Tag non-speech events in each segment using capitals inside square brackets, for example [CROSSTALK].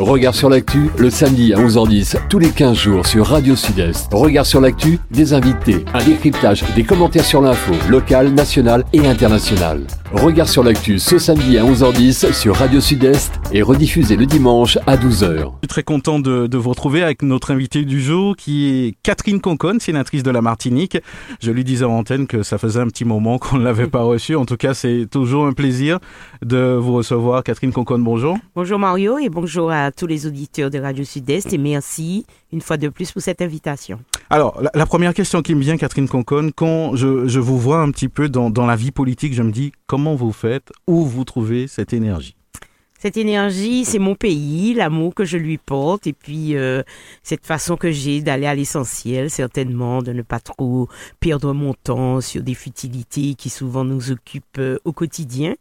Regard sur l'actu, le samedi à 11h10, tous les 15 jours sur Radio Sud-Est. Regard sur l'actu, des invités, un décryptage, des commentaires sur l'info, locale, nationale et internationale. Regard sur l'actu ce samedi à 11h10 sur Radio Sud-Est et rediffusé le dimanche à 12h. Je suis très content de, de, vous retrouver avec notre invité du jour qui est Catherine Concon, sénatrice de la Martinique. Je lui disais en antenne que ça faisait un petit moment qu'on ne l'avait pas reçue. En tout cas, c'est toujours un plaisir de vous recevoir. Catherine Concon, bonjour. Bonjour Mario et bonjour à tous les auditeurs de Radio Sud-Est et merci une fois de plus pour cette invitation. Alors, la, première question qui me vient, Catherine Concon, quand je, je vous vois un petit peu dans, dans la vie politique, je me dis comment vous faites, où vous trouvez cette énergie? Cette énergie, c'est mon pays, l'amour que je lui porte, et puis euh, cette façon que j'ai d'aller à l'essentiel, certainement, de ne pas trop perdre mon temps sur des futilités qui souvent nous occupent euh, au quotidien.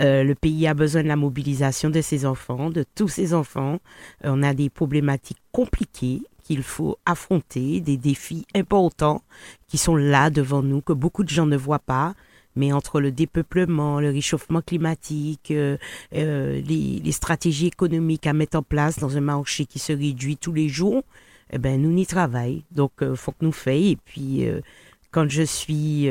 Euh, le pays a besoin de la mobilisation de ses enfants, de tous ses enfants. on a des problématiques compliquées qu'il faut affronter, des défis importants qui sont là devant nous, que beaucoup de gens ne voient pas mais entre le dépeuplement, le réchauffement climatique, euh, euh, les, stratégies économiques à mettre en place dans un marché qui se réduit tous les jours, eh ben nous n'y travaillons. Donc euh, faut que nous fassions. Et puis quand je suis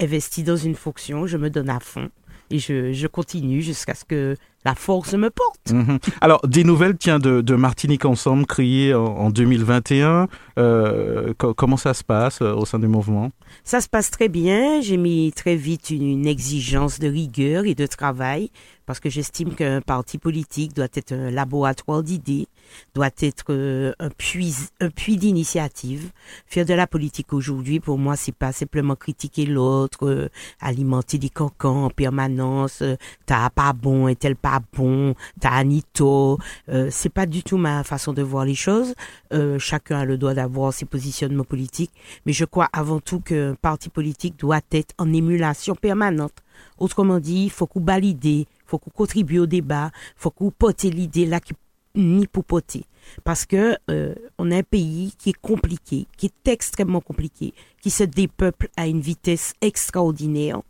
investi dans une fonction, je me donne à fond et je, je continue jusqu'à ce que la force me porte. Mmh. Alors, des nouvelles, tiens, de, de Martinique Ensemble, créées en, en 2021. Euh, co comment ça se passe euh, au sein du mouvement? Ça se passe très bien. J'ai mis très vite une, une, exigence de rigueur et de travail parce que j'estime qu'un parti politique doit être un laboratoire d'idées, doit être euh, un puits, un puits d'initiative. Faire de la politique aujourd'hui, pour moi, c'est pas simplement critiquer l'autre, euh, alimenter des cancans en permanence, euh, t'as pas bon et tel pas bon, t'as Anito. Euh, c'est pas du tout ma façon de voir les choses. Euh, chacun a le droit d'avoir ses positionnements politiques, mais je crois avant tout qu'un parti politique doit être en émulation permanente. Autrement dit, il faut qu'on valide, faut qu'on contribue au débat, faut qu'on porte l'idée là qui ni pour poter. Parce que euh, on a un pays qui est compliqué, qui est extrêmement compliqué, qui se dépeuple à une vitesse extraordinaire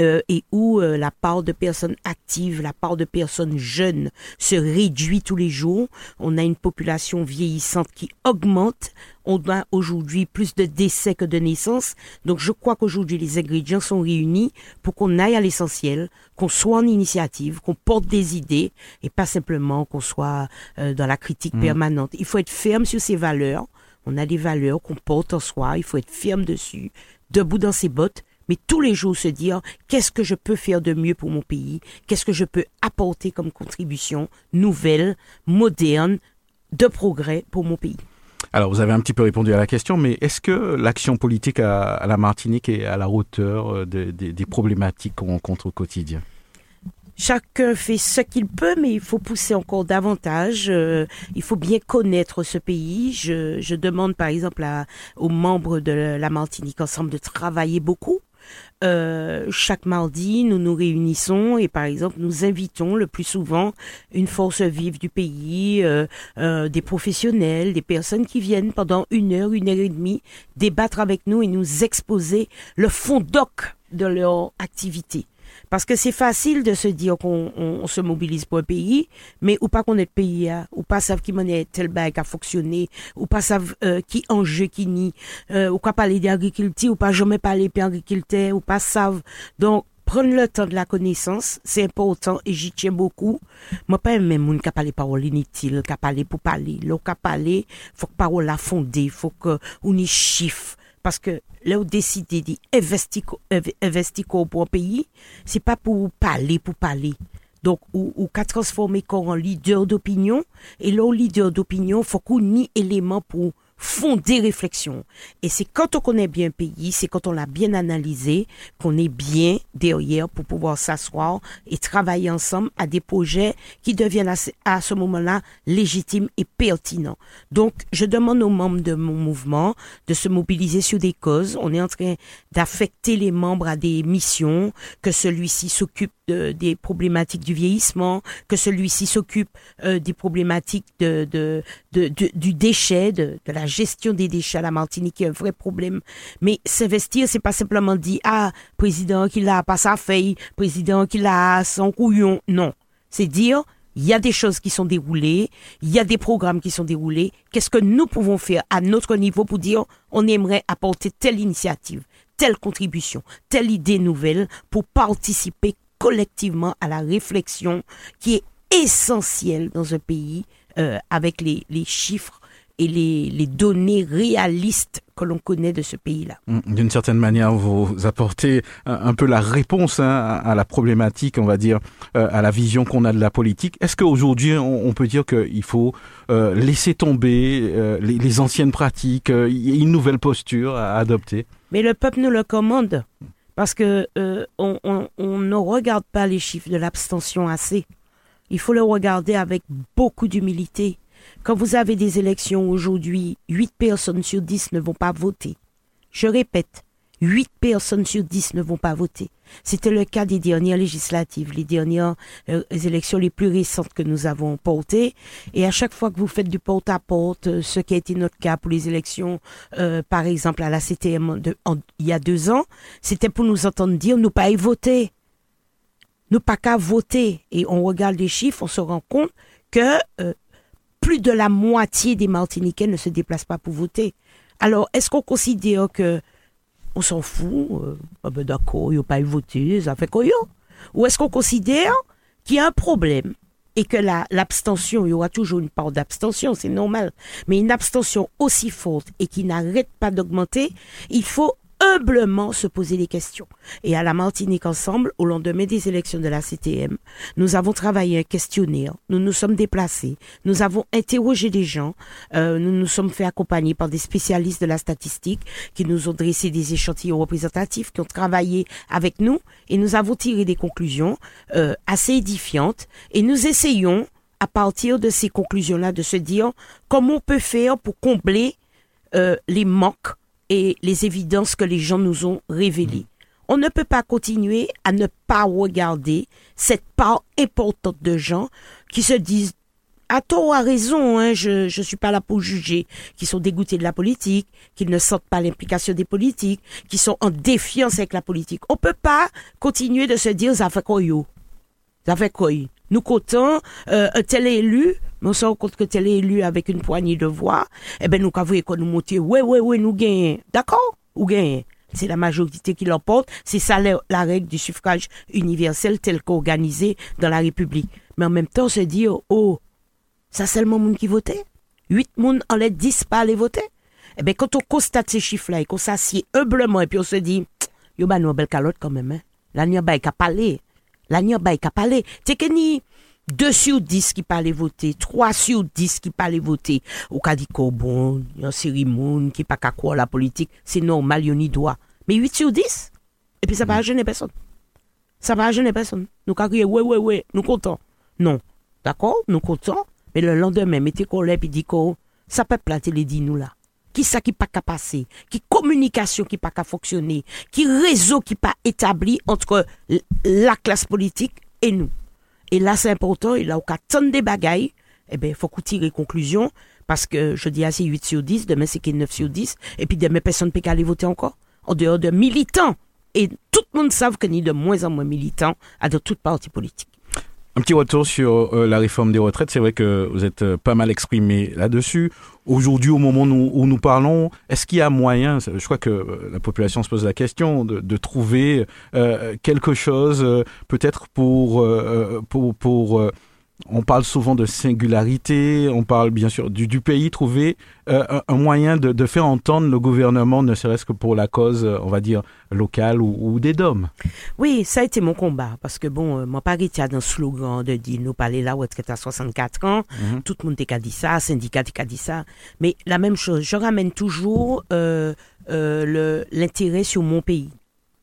euh, et où euh, la part de personnes actives, la part de personnes jeunes se réduit tous les jours. On a une population vieillissante qui augmente. On a aujourd'hui plus de décès que de naissances. Donc je crois qu'aujourd'hui les ingrédients sont réunis pour qu'on aille à l'essentiel, qu'on soit en initiative, qu'on porte des idées et pas simplement qu'on soit euh, dans la critique mmh. permanente. Il faut être ferme sur ses valeurs. On a des valeurs qu'on porte en soi, il faut être ferme dessus, debout dans ses bottes, mais tous les jours se dire qu'est-ce que je peux faire de mieux pour mon pays, qu'est-ce que je peux apporter comme contribution nouvelle, moderne, de progrès pour mon pays? Alors, vous avez un petit peu répondu à la question, mais est-ce que l'action politique à, la Martinique est à la hauteur des, des problématiques qu'on rencontre au quotidien? Chacun fait ce qu'il peut, mais il faut pousser encore davantage. Euh, il faut bien connaître ce pays. Je, demande par exemple aux membres de la Martinique ensemble de travailler beaucoup. Euh, chaque mardi, nous nous réunissons et par exemple, nous invitons le plus souvent une force vive du pays, euh, des professionnels, des personnes qui viennent pendant une heure, une heure et demie débattre avec nous et nous exposer le fond doc de leur activité. Parce que c'est facile de se dire qu'on on, on se mobilise pour un pays, mais ou pas qu'on est pays, hein, ou pas savent qui monnaie tel bail a fonctionné, ou pas savent euh, qui enjeu qui ni, euh, ou pas parler d'agriculture, ou pas jamais parler d'agriculteur, ou pas savent. Donc, prendre le temps de la connaissance, c'est important et j'y tiens beaucoup. Moi, pas même moun qui parle parole inutile, qui parle pour parler. L'eau qui parler, faut que parole la fondée, faut que on y chiffre. Parce que là où d'investir investir pour un pays, c'est pas pour parler pour parler. Donc, ou, transformer en leader d'opinion, et là, leader d'opinion, faut qu'on ait élément pour fonder réflexion. Et c'est quand on connaît bien un pays, c'est quand on l'a bien analysé, qu'on est bien derrière pour pouvoir s'asseoir et travailler ensemble à des projets qui deviennent à ce, à ce moment-là légitimes et pertinents. Donc, je demande aux membres de mon mouvement de se mobiliser sur des causes. On est en train d'affecter les membres à des missions, que celui-ci s'occupe de, des problématiques du vieillissement, que celui-ci s'occupe euh, des problématiques de, de, de, du déchet, de, de la gestion des déchets à la Martinique est un vrai problème. Mais s'investir, c'est pas simplement dire ah président qui l'a pas sa feuille, président qui l'a son couillon. Non, c'est dire il y a des choses qui sont déroulées, il y a des programmes qui sont déroulés. Qu'est-ce que nous pouvons faire à notre niveau pour dire on aimerait apporter telle initiative, telle contribution, telle idée nouvelle pour participer collectivement à la réflexion qui est essentielle dans un pays euh, avec les, les chiffres et les, les données réalistes que l'on connaît de ce pays-là. Mm, d'une certaine manière, vous apportez un, peu la réponse hein, à la problématique, on va dire, euh, à la vision qu'on a de la politique. Est-ce qu'aujourd'hui, on, peut dire qu'il faut euh, laisser tomber euh, les, anciennes pratiques, euh, une nouvelle posture à adopter? Mais le peuple nous le commande, parce que euh, on, on, on ne regarde pas les chiffres de l'abstention assez. Il faut le regarder avec beaucoup d'humilité. Quand vous avez des élections aujourd'hui, 8 personnes sur 10 ne vont pas voter. Je répète, 8 personnes sur 10 ne vont pas voter. C'était le cas des dernières législatives, les dernières euh, élections les plus récentes que nous avons portées. Et à chaque fois que vous faites du porte-à-porte, -porte, ce qui a été notre cas pour les élections, euh, par exemple à la CTM en, il y a deux ans, c'était pour nous entendre dire nous pas y voter. Nous pas qu'à voter. Et on regarde les chiffres, on se rend compte que euh, plus de la moitié des Martiniquais ne se déplacent pas pour voter. Alors, est-ce qu'on considère que on s'en fout euh, ah ben D'accord, il a pas eu voté, ça fait quoi Ou est-ce qu'on considère qu'il y a un problème et que l'abstention, il y aura toujours une part d'abstention, c'est normal, mais une abstention aussi forte et qui n'arrête pas d'augmenter, il faut humblement se poser des questions. Et à la Martinique Ensemble, au lendemain des élections de la CTM, nous avons travaillé un questionnaire, nous nous sommes déplacés, nous avons interrogé des gens, euh, nous nous sommes fait accompagner par des spécialistes de la statistique qui nous ont dressé des échantillons représentatifs, qui ont travaillé avec nous. Et nous avons tiré des conclusions euh, assez édifiantes. Et nous essayons à partir de ces conclusions-là de se dire comment on peut faire pour combler euh, les manques et les évidences que les gens nous ont révélées. On ne peut pas continuer à ne pas regarder cette part importante de gens qui se disent à tort ou à raison, hein, je ne suis pas là pour juger, qui sont dégoûtés de la politique, qui ne sentent pas l'implication des politiques, qui sont en défiance avec la politique. On peut pas continuer de se dire ça fait quoi yo, ça fait quoi Nous comptons euh, un tel élu se rend compte que tel élu avec une poignée de voix, eh ben, nous avons qu'on nous monter, ouais, ouais, ouais, nous gagnons. D'accord? Ou gagnons. C'est la majorité qui l'emporte. C'est ça la, règle du suffrage universel tel qu'organisé dans la République. Mais en même temps, on se dit, oh, ça c'est le monde qui votait? Huit monde en les dix pas aller voter? Eh ben, quand on constate ces chiffres-là et qu'on s'assied humblement et puis on se dit, yo, bah, nous, belle calotte quand même, hein. N'y a pas qu'à parler. La n'y a pas parler. C'est que ni, 2 sur 10 qui parlent voter, 3 sur 10 qui parlent voter. Ou ka dit ko bon, yon série moun qui pas qu'à quoi la politique, c'est normal, yon y doit. Mais 8 sur 10, et puis ça va gêner personne. Ça va gêner personne. Nous ka crier, ouais, ouais, ouais, nous contents. Non. D'accord, nous contents, mais le lendemain, mettez qu'on puis dit ko, ça peut planter les dit nous là. Qui ça qui pas qu'à passer, qui communication qui pas qu'à fonctionner, qui réseau qui pas établi entre la classe politique et nous? Et là, c'est important, il a aucun tonne de bagailles, eh ben, faut qu'on tire les conclusions, parce que je dis assez 8 sur 10, demain c'est 9 sur 10, et puis demain personne ne peut aller voter encore, en dehors de militants. Et tout le monde savent qu'il y a de moins en moins militants à de toutes parties politiques. Un petit retour sur euh, la réforme des retraites. C'est vrai que vous êtes euh, pas mal exprimé là-dessus. Aujourd'hui, au moment où, nous parlons, est-ce qu'il y a moyen, je crois que euh, la population se pose la question, de, de trouver quelque chose peut-être pour, pour, pour on parle souvent de singularité, on parle bien sûr du, du pays, trouver euh, un, moyen de, de, faire entendre le gouvernement, ne serait-ce que pour la cause, on va dire, locale ou, ou des DOM. Oui, ça a été mon combat, parce que bon, euh, mon pari a un slogan de dire, nous parler là, où est-ce que tu as 64 ans, mm -hmm. tout le monde t'a dit ça, syndicat t'a dit ça, mais la même chose, je ramène toujours euh, euh, l'intérêt sur mon pays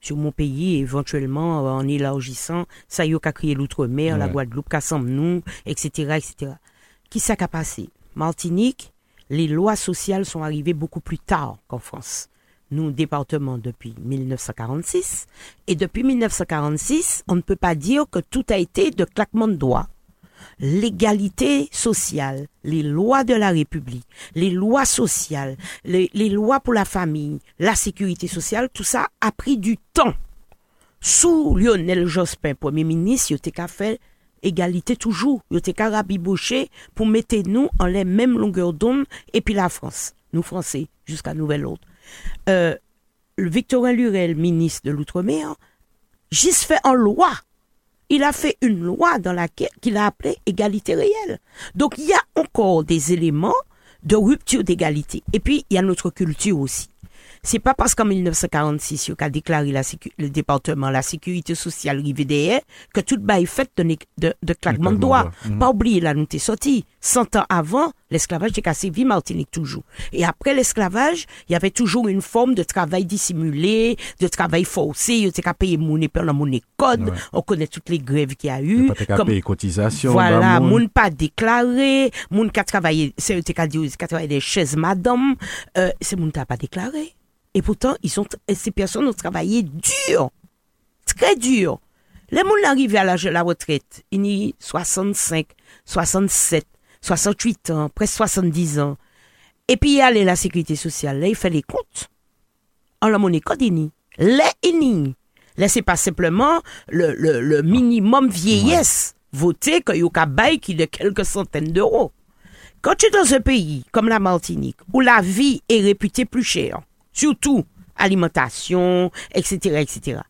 sur mon pays, éventuellement en élargissant, ça y est, l'outre-mer, ouais. la Guadeloupe, nous, etc., etc. Qui ça qu'a passé? Martinique, les lois sociales sont arrivées beaucoup plus tard qu'en France. Nous, département depuis 1946. Et depuis 1946, on ne peut pas dire que tout a été de claquement de doigts l'égalité sociale, les lois de la République, les lois sociales, les, lois pour la famille, la sécurité sociale, tout ça a pris du temps. Sous Lionel Jospin, Premier ministre, il a fait égalité toujours. Te ka rabiboché pour mettre nous en les mêmes longueurs d'onde et puis la France, nous Français, jusqu'à nouvel ordre. Euh, Victorin Lurel, ministre de l'Outre-mer, juste fait en loi. Il a fait une loi dans laquelle qu'il a appelé égalité réelle. Donc il y a encore des éléments de rupture d'égalité. Et puis il y a notre culture aussi. C'est pas parce qu'en 1946, il a déclaré la sécu- le département la sécurité sociale RIVDR que tout bail fait de, de, de claquement de doigts. Pas oublier, là, nous t'es sorti. 100 ans avant, l'esclavage était cassé vie Martinique toujours. Et après l'esclavage, il y avait toujours une forme de travail dissimulé, de travail forcé. Il était qu'à payer monnaie par la monnaie code. Ouais. On connaît toutes les grèves qu'il y a Il eu. qu'à Comme- payer cotisation. voilà, bah, moun. moun pas déclaré, moun qui a travaillé, c'est a dit, qui a travaillé des chaises madame, euh, c'est moun qui pas déclaré. Et pourtant, ils sont, ces personnes ont travaillé dur, très dur. Les moun arrivés à l'âge de la retraite, ils ont 65, 67, 68 ans, presque 70 ans. Et puis, il y a la sécurité sociale, là, il fait les comptes. En la monnaie code, ini. Les ini. Là, c'est pas simplement le, le, le minimum vieillesse voté que yoka bail qui de quelques centaines d'euros. Quand tu es dans un pays comme la Martinique, où la vie est réputée plus chère, surtout alimentation, etc., etc.,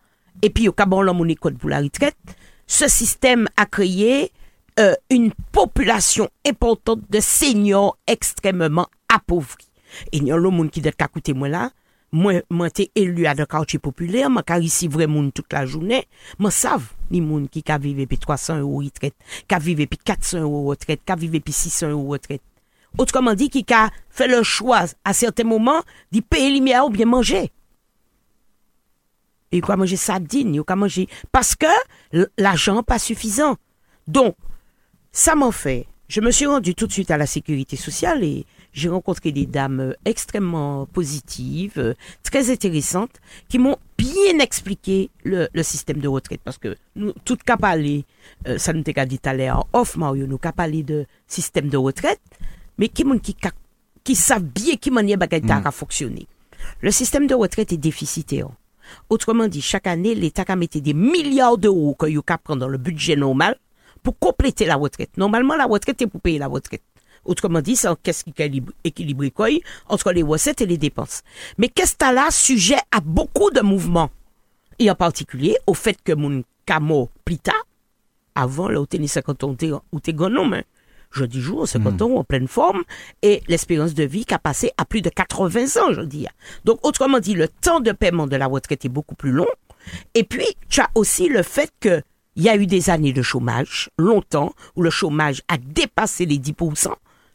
et puis au bon la monnaie code pour la retraite, ce système a créé euh, une population importante de seniors extrêmement appauvris. Et il y a le monde qui doit écouter moi là, moi, moi t'es élu à un quartier populaire, moi car ici vrai monde toute la journée, moi savent ni monde qui ka vivent puis 300 euros retraite, qui vivent puis 400 euros retraite, qui vivent puis 600 euros retraite. Autrement dit, qui a fait le choix à certains moments d'y payer lumière ou bien manger. Et quoi manger sardine, ou quoi manger. Parce que l'argent pas suffisant. Donc, ça m'en fait. Je me suis rendu tout de suite à la sécurité sociale et j'ai rencontré des dames euh, extrêmement positives, euh, très intéressantes, qui m'ont bien expliqué le, le système de retraite. Parce que nous, tout cas parler, euh, ça nous t'a dit à l'heure, off Mario, nous qu'a parlé de système de retraite, mais qui qui, qui savent bien qui manière bagay ta ka fonctionner. Le système de retraite est déficitaire. Autrement dit, chaque année, l'État a mis des milliards d'euros que you prend dans le budget normal pour compléter la retraite. Normalement, la retraite est pour payer la retraite. Autrement dit, c'est un caisse qui équilibre- équilibré quoi, entre les recettes et les dépenses. Mais qu'est-ce que là sujet à beaucoup de mouvements? Et en particulier au fait que mon camo plus tard, avant là où t'es 50 ans, où t'es grand hein. je dis jour, 50 ans en pleine forme, et l'espérance de vie qui a passé à plus de 80 ans, je dis. Donc, autrement dit, le temps de paiement de la retraite est beaucoup plus long. Et puis, tu as aussi le fait que il y a eu des années de chômage, longtemps, où le chômage a dépassé les 10%.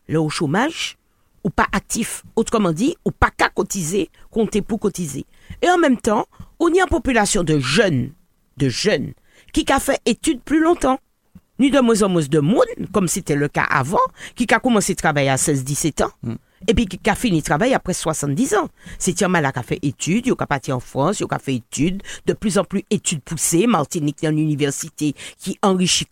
Là, au chômage, ou pas actif, autrement dit, ou pas qu'à cotiser, compter pour cotiser. Et en même temps, on y a une population de jeunes, de jeunes, qui a fait études plus longtemps. Ni de moins en moins de monde, comme c'était le cas avant, qui a commencé à travailler à 16-17 ans, et puis qui a fini de travailler après 70 ans. C'est un mal qui a fait études, il a parti en France, il a fait études, de plus en plus études poussées, Martinique est une université qui enrichit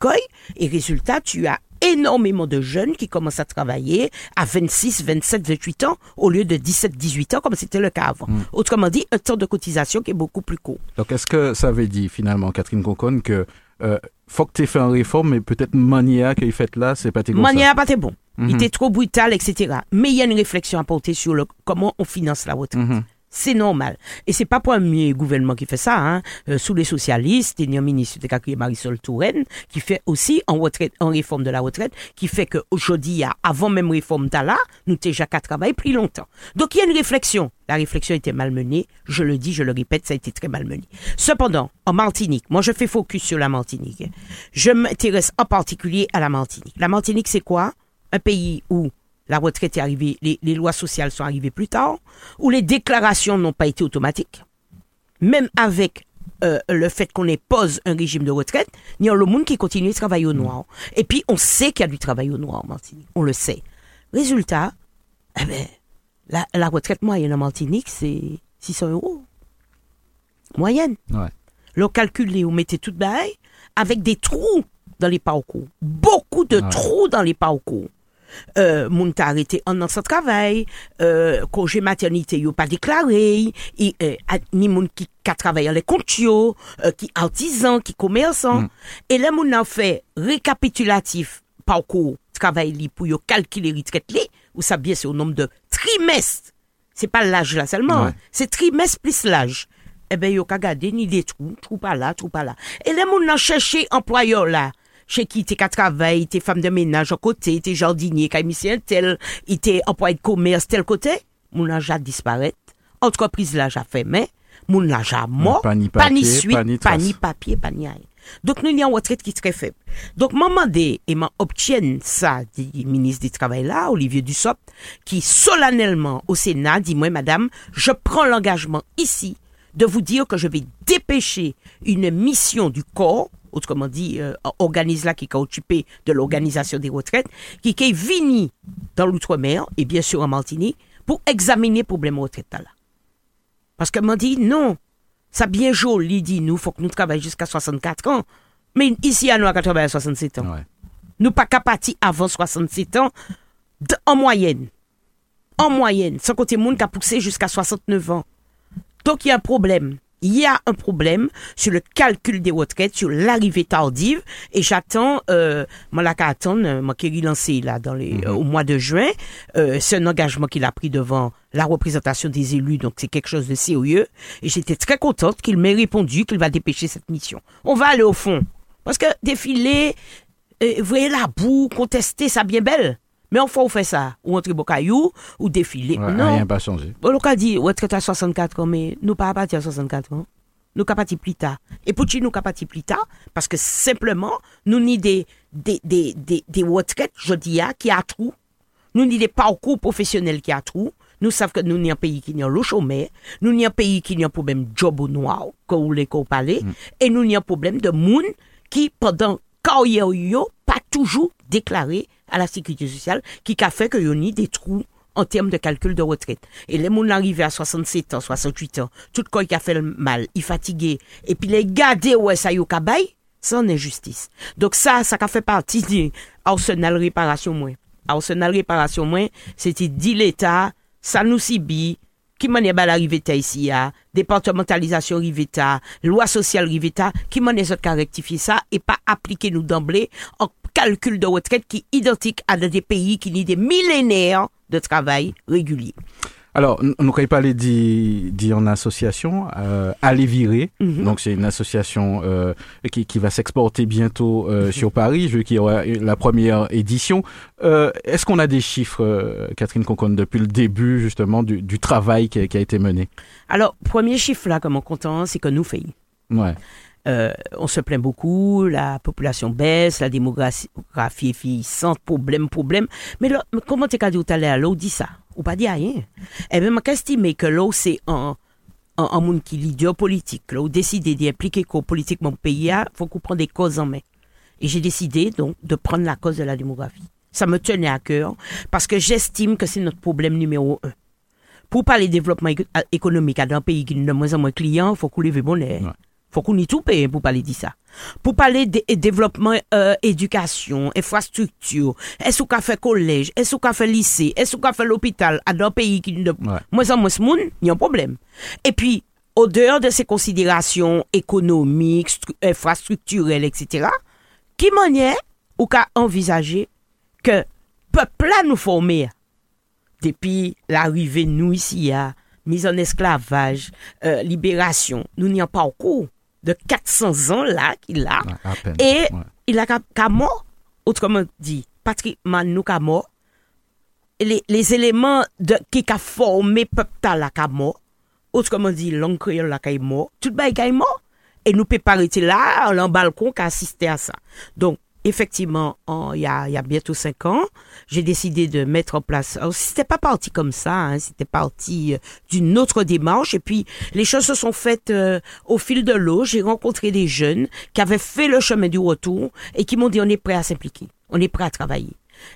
et résultat, tu as énormément de jeunes qui commencent à travailler à 26, 27, 28 ans au lieu de 17, 18 ans comme c'était le cas avant. Autrement dit, un temps de cotisation qui est beaucoup plus court. Donc, est-ce que ça veut dire finalement, Catherine Conconne, que euh, faut que tu aies fait une réforme, mais peut-être manière qu'il fait là, c'est pas tes. Manière pas été bon. Il Mhm. était trop brutal, etc. Mais il y a une réflexion à porter sur le, comment on finance la retraite. Mhm. C'est normal. Et c'est pas pour un gouvernement qui fait ça. Hein. Euh, sous les socialistes, il y a un ministre de Marisol Touraine qui fait aussi en retraite, en réforme de la retraite, qui fait qu'aujourd'hui, avant même réforme d'Allah, nous déjà qu'à travailler plus longtemps. Donc il y a une réflexion. La réflexion était malmenée. Je le dis, je le répète, ça a été très malmené. Cependant, en Martinique, moi je fais focus sur la Martinique. Je m'intéresse en particulier à la Martinique. La Martinique, c'est quoi? Un pays où la retraite est arrivée, les, les lois sociales sont arrivées plus tard, où les déclarations n'ont pas été automatiques. Même avec euh, le fait qu'on pose un régime de retraite, il y a le monde qui continue de travailler au noir. Et puis, on sait qu'il y a du travail au noir en Martinique. On le sait. Résultat, eh ben, la, la retraite moyenne en Martinique, c'est 600 euros. Moyenne. Ouais. Le calculé, vous mettez tout bail avec des trous dans les parcours. Beaucoup de Ouais. trous dans les parcours. euh, moun ta arete an nan sa travay, euh, koje maternite yo pa deklare, e, e, ni moun ki ka travay an le kont yo, euh, ki artisan, ki komersan. Mm. E le moun nan fe rekapitulatif pa ou ko travay li pou yo kalkile ritret li, ou sa bie se ou nom de trimest. Se pa l'aj la selman, ouais. se trimest plis l'aj. Ebe eh yo ka gade ni de trou, trou pa la, trou pa la. E le moun nan cheshe employor la, chez qui t'es qu'à travail, t'es femme de ménage à côté, t'es jardinier, un tel, il t'es employé de commerce tel côté, moun nan ja disparaître. Entreprise là ja fermé, moun nan ja mort, Pas ni pas ni papier, suite, pas ni papier, pas ni rien. Donc, nous, il y a une retraite qui est très faible. Donc, maman et m'a obtienne ça, dit ministre du Travail là, Olivier Dussopt, qui solennellement au Sénat dit, moi, madame, je prends l'engagement ici de vous dire que je vais dépêcher une mission du corps, autrement dit, euh, organisme là qui est occupé de l'organisation des retraites, qui est venu dans l'outre-mer, et bien sûr en Martinique, pour examiner le problème retraite là. Parce que m'a dit, non, ça bien joli, dit nous, faut que nous travaillions jusqu'à 64 ans. Mais ici, à nous, à 80 à 67 ans. Ouais. Nous pas capati avant 67 ans, de- en moyenne. En moyenne. Sans côté monde qui a poussé jusqu'à 69 ans. Donc, il y a un problème. Il y a un problème sur le calcul des retraites, sur l'arrivée tardive. Et j'attends, euh, moi, là, qu'à attendre, euh, moi, qui lancé, là, dans les, euh, au mois de juin. Euh, c'est un engagement qu'il a pris devant la représentation des élus. Donc, c'est quelque chose de sérieux. Et j'étais très contente qu'il m'ait répondu qu'il va dépêcher cette mission. On va aller au fond. Parce que défiler, euh, vous voyez la boue, contester, ça bien belle. Mais enfin, on fait ça. Ou au caillou, ou défiler. Ouais, non. Rien pas changé. Bon, on a dit, retraite à 64 ans, mais nous pas à partir à 64 ans. Nous pas partir plus tard. Et pour qui nous pas partir plus tard? Parce que simplement, nous ni des, des, des, des, des retraites, je dis, ah, qui a trou. Nous ni des parcours professionnels qui a trou. Nous savons que nous ni un pays qui n'y a le chômeur. Nous ni un pays qui n'y a problème job au noir, que vous voulez qu'on parle. Et nous ni un problème de monde qui, pendant carrière toujours déclaré à la sécurité sociale, qui a fait que y des trous en termes de calcul de retraite. Et les gens arrivés à 67 ans, 68 ans, tout quoi qui a fait le mal, il fatigué, et puis les garder ouais ça yo c'est une injustice. Donc ça, ça a fait partie du arsenal réparation moins. Arsenal réparation moins, c'était dit l'État, ça nous subit, qui m'a bal arrivé ici, à départementalisation riveta, loi sociale riveta, qui m'a les autres qu'à rectifier ça et pas appliquer nous d'emblée en calcul de retraite qui est identique à des pays qui ont des millénaires de travail régulier. Alors, nous avons parlé d'y d'y en association, euh, Aller Virer. Mhm. Donc, c'est une association euh, qui, qui va s'exporter bientôt euh, sur Paris, vu qu'il y aura la première édition. Est-ce qu'on a des chiffres, Catherine Conconne, depuis le début, justement, du, du travail qui a, qui a été mené? Alors, premier chiffre là, comme on content, c'est que nous faisons. Ouais. Euh, on se plaint beaucoup, la population baisse, la démographie est vieillissante, problème, problème. Mais, là, comment t'es qu'à dire tout à on dit ça? Ou pas dit rien? Eh bien, moi, qu'estime que là, c'est un, un, un monde qui est leader politique, là, ou décidé d'impliquer qu'au politiquement le pays, il faut qu'on prenne des causes en main. Et j'ai décidé, donc, de prendre la cause de la démographie. Ça me tenait à cœur, parce que j'estime que c'est notre problème numéro un. Pour parler développement éco- économique dans un pays qui a de moins en moins de clients, il faut qu'on lève bon air. Faut qu'on y tout paye pour parler de ça. Pour parler de développement, euh, éducation, infrastructure, est-ce qu'on a fait collège, est-ce qu'on a fait lycée, est-ce qu'on a fait l'hôpital, à un pays qui de Ouais. moins en moins de monde, il y a un problème. Et puis, au dehors de ces considérations économiques, stru- infrastructurelles, etc., qui manière ou qu'a envisagé que peuple là nous former depuis l'arrivée de nous ici à mise en esclavage, euh, libération, nous n'y a pas encore de 400 ans là qu'il a. Ouais. Et Ouais. il a qu'à- mort, autrement dit, patrimoine nous qu'à mort, les, les éléments de, qui a formé peuple la qu'à mort, autrement dit, langue créole la qu'à mort, tout le bail qu'à mort. Et nous peut pas arrêter là, en balcon, qu'à assister à ça. Donc, effectivement, en- il y a, y a bientôt cinq ans, j'ai décidé de mettre en place. Alors, c'était pas parti comme ça, hein, c'était parti euh, d'une autre démarche. Et puis, les choses se sont faites euh, au fil de l'eau. J'ai rencontré des jeunes qui avaient fait le chemin du retour et qui m'ont dit on est prêt à s'impliquer, on est prêt à travailler.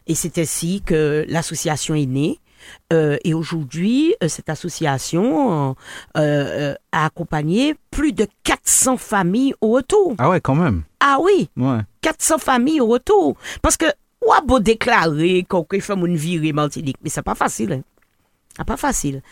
Et c'est ainsi que l'association est née. Euh, et aujourd'hui, euh, cette association euh, euh, a accompagné plus de 400 familles au retour. Ah ouais, quand même. Ah oui, Ouais. 400 familles au retour. Parce que ou à beau déclarer qu'on fait une virée Martinique, mais c'est pas facile. Hein. C'est pas facile.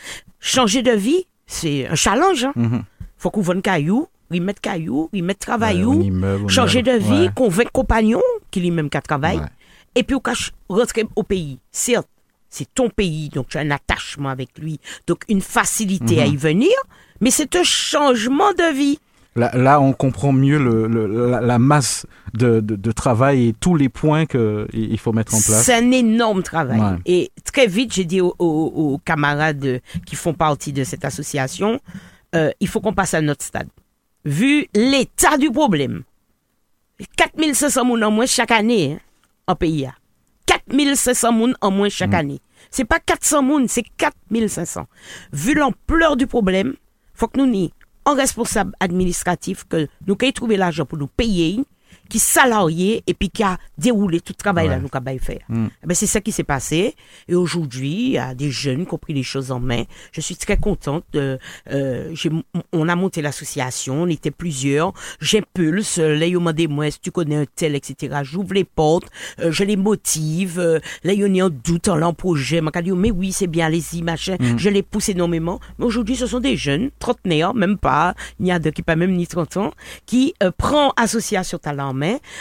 Changer de vie, c'est un challenge. Hein. Mhm. Faut qu'on vende caillou, remettre caillou, remettre travaillou, Ouais, immeuble, changer de ouais. vie, convaincre compagnon qui lui-même qu'à travail, Ouais. et puis on cache rentrer au pays. Certes, c'est ton pays, donc tu as un attachement avec lui, donc une facilité Mhm. à y venir, mais c'est un changement de vie. Là, là, on comprend mieux le, le- la, la masse de, de, de travail et tous les points qu'il faut mettre en place. C'est un énorme travail. Ouais. Et très vite, j'ai dit aux, aux- aux camarades qui font partie de cette association, euh, il faut qu'on passe à notre stade. Vu l'état du problème, 4500 moun en moins chaque année hein, en pays. hein. 4500 moun en moins chaque année. C'est pas 400 moun, c'est 4500. Vu l'ampleur du problème, faut que nous n'y en responsable administratif que nous ayons trouver l'argent pour nous payer qui salarié et puis qui a déroulé tout le travail là nous qu'à faire. Mm. Eh ben, c'est ça qui s'est passé. Et aujourd'hui, il y a des jeunes qui ont pris les choses en main. Je suis très contente. De, euh, on a monté l'association, on était plusieurs. J'impulse, là, m'ont demandé, moi, si tu connais un tel, etc. J'ouvre les portes, euh, je les motive. euh, là, ils ont en doute en leur projet. Dit, mais oui, c'est bien, allez-y, machin. Je les pousse énormément. Mais aujourd'hui, ce sont des jeunes, trentenaires, même pas. Il y a de qui pas même ni 30 ans, qui euh, prend association talent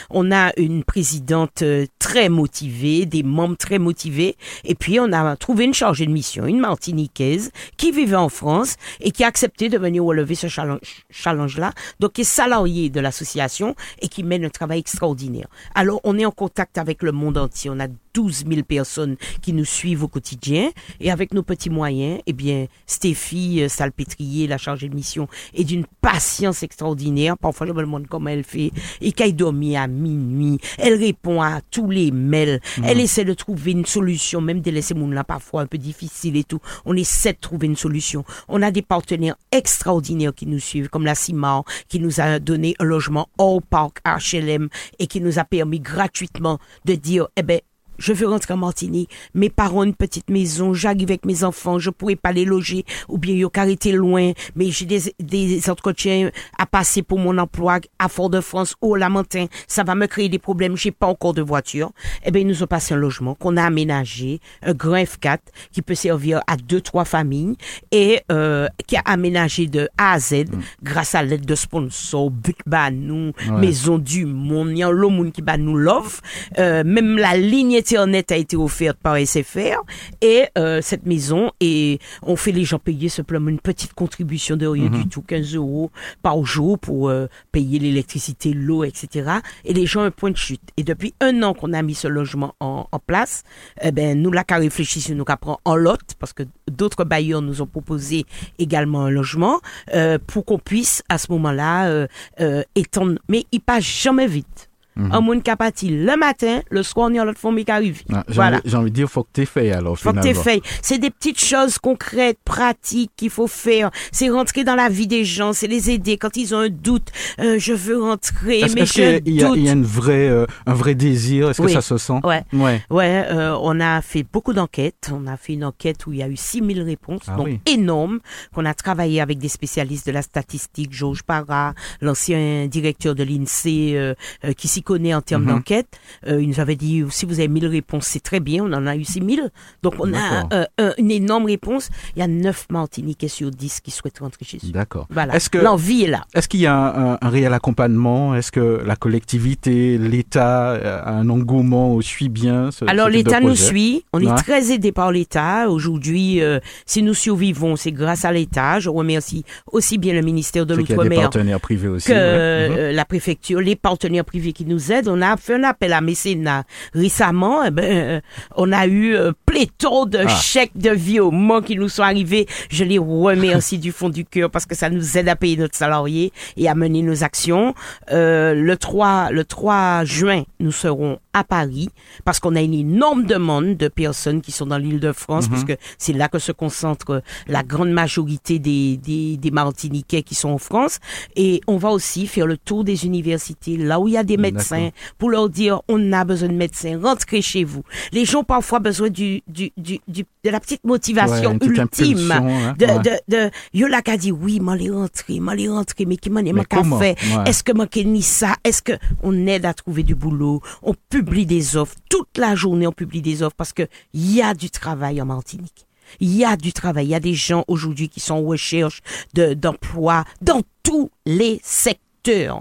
On a une présidente euh, très motivée, des membres très motivés, et puis on a trouvé une chargée de mission, une Martiniquaise qui vivait en France et qui a accepté de venir relever ce challenge- challenge-là, donc qui est salariée de l'association et qui mène un travail extraordinaire. Alors on est en contact avec le monde entier, on a 12 000 personnes qui nous suivent au quotidien et avec nos petits moyens, eh bien, Stéphie euh, Salpêtrier, la chargée de mission, est d'une patience extraordinaire. Parfois, je me demande comment elle fait et qu'elle dormit à minuit. Elle répond à tous les mails. Elle essaie de trouver une solution, même de laisser mon là parfois un peu difficile et tout. On essaie de trouver une solution. On a des partenaires extraordinaires qui nous suivent, comme la CIMAR, qui nous a donné un logement hors parc HLM et qui nous a permis gratuitement de dire, eh ben, je veux rentrer en Martinique. Mes parents ont une petite maison. J'arrive avec mes enfants. Je pourrais pas les loger. Ou bien, ils ont arrêté loin. Mais j'ai des, des entretiens à passer pour mon emploi à Fort-de-France ou au Lamentin. Ça va me créer des problèmes. J'ai pas encore de voiture. Eh ben, ils nous ont passé un logement qu'on a aménagé. Un grand F4 qui peut servir à deux, trois familles et, euh, qui a aménagé de A à Z grâce à l'aide de sponsors, But Banou, Ouais. Maison du Monde, il y a l'homme monde qui bat nous l'offre. Euh, même la ligne Internet a été offerte par SFR et euh, cette maison et on fait les gens payer simplement une petite contribution de rien du tout, 15 euros par jour pour euh, payer l'électricité, l'eau, etc. Et les gens ont un point de chute. Et depuis un an qu'on a mis ce logement en, en place, eh ben nous là qu'à réfléchir, nous qu'à prendre en lot parce que d'autres bailleurs nous ont proposé également un logement euh, pour qu'on puisse à ce moment-là euh, euh, étendre. Mais il passe jamais vite. Un monde capati le matin, le soir on y a l'autre famille qui arrive. Ah, Voilà. j'ai envie de dire, faut que t'aies fait alors Faut que t'aies fait. C'est des petites choses concrètes, pratiques qu'il faut faire. C'est rentrer dans la vie des gens, c'est les aider quand ils ont un doute. Euh, je veux rentrer, mais je qu'il y, a- doute. il y a une vraie, euh, un vrai désir? Est-ce que ça se sent? Ouais. Ouais. Ouais, euh, on a fait beaucoup d'enquêtes. On a fait une enquête où il y a eu 6000 réponses, Ah donc oui. énorme, qu'on a travaillé avec des spécialistes de la statistique, Georges Parra, l'ancien directeur de l'INSEE euh, euh, qui s'y connaît en termes Mhm. d'enquête. Euh, il nous avait dit, si vous avez 1000 réponses, c'est très bien, on en a eu 6000. Donc on a euh, euh, une énorme réponse. Il y a 9 Martiniquais sur 10 qui souhaitent rentrer chez eux. D'accord. Voilà, Est-ce que l'envie est là. est-ce qu'il y a un, un- un réel accompagnement? Est-ce que la collectivité, l'État euh, a un engouement ou suit bien ce, Alors l'État nous suit, on est très aidé par l'État. Aujourd'hui, euh, si nous survivons, c'est grâce à l'État. Je remercie aussi bien le ministère de l'Outre-mer que ouais. Mhm. euh, la préfecture, les partenaires privés qui nous aident. On a fait un appel à mécénat récemment. Eh ben, euh, on a eu euh, pléthore de Ah. chèques de virements qui nous sont arrivés. Je les remercie du fond du cœur parce que ça nous aide à payer notre salarié et à mener nos actions. Euh, le 3, le 3 juin, nous serons à Paris parce qu'on a une énorme demande de personnes qui sont dans l'île de France parce que c'est là que se concentre la grande majorité des, des, des Martiniquais qui sont en France. Et on va aussi faire le tour des universités, là où il y a des médecins, pour leur dire on a besoin de médecins, rentrez chez vous. Les gens ont parfois besoin du, du, du, du- de la petite motivation Ouais, une petite ultime. hein, De, ouais. de, de, yo la ka dit, oui, m'en les rentrer, m'en les rentrer, mais qui m'en est comment? fait? Est-ce que m'en ni ça? Est-ce que on aide à trouver du boulot? On publie des offres. Toute la journée, on publie des offres parce que il y a du travail en Martinique. Il y a du travail. Il y a des gens aujourd'hui qui sont en recherche de, d'emploi dans tous les secteurs.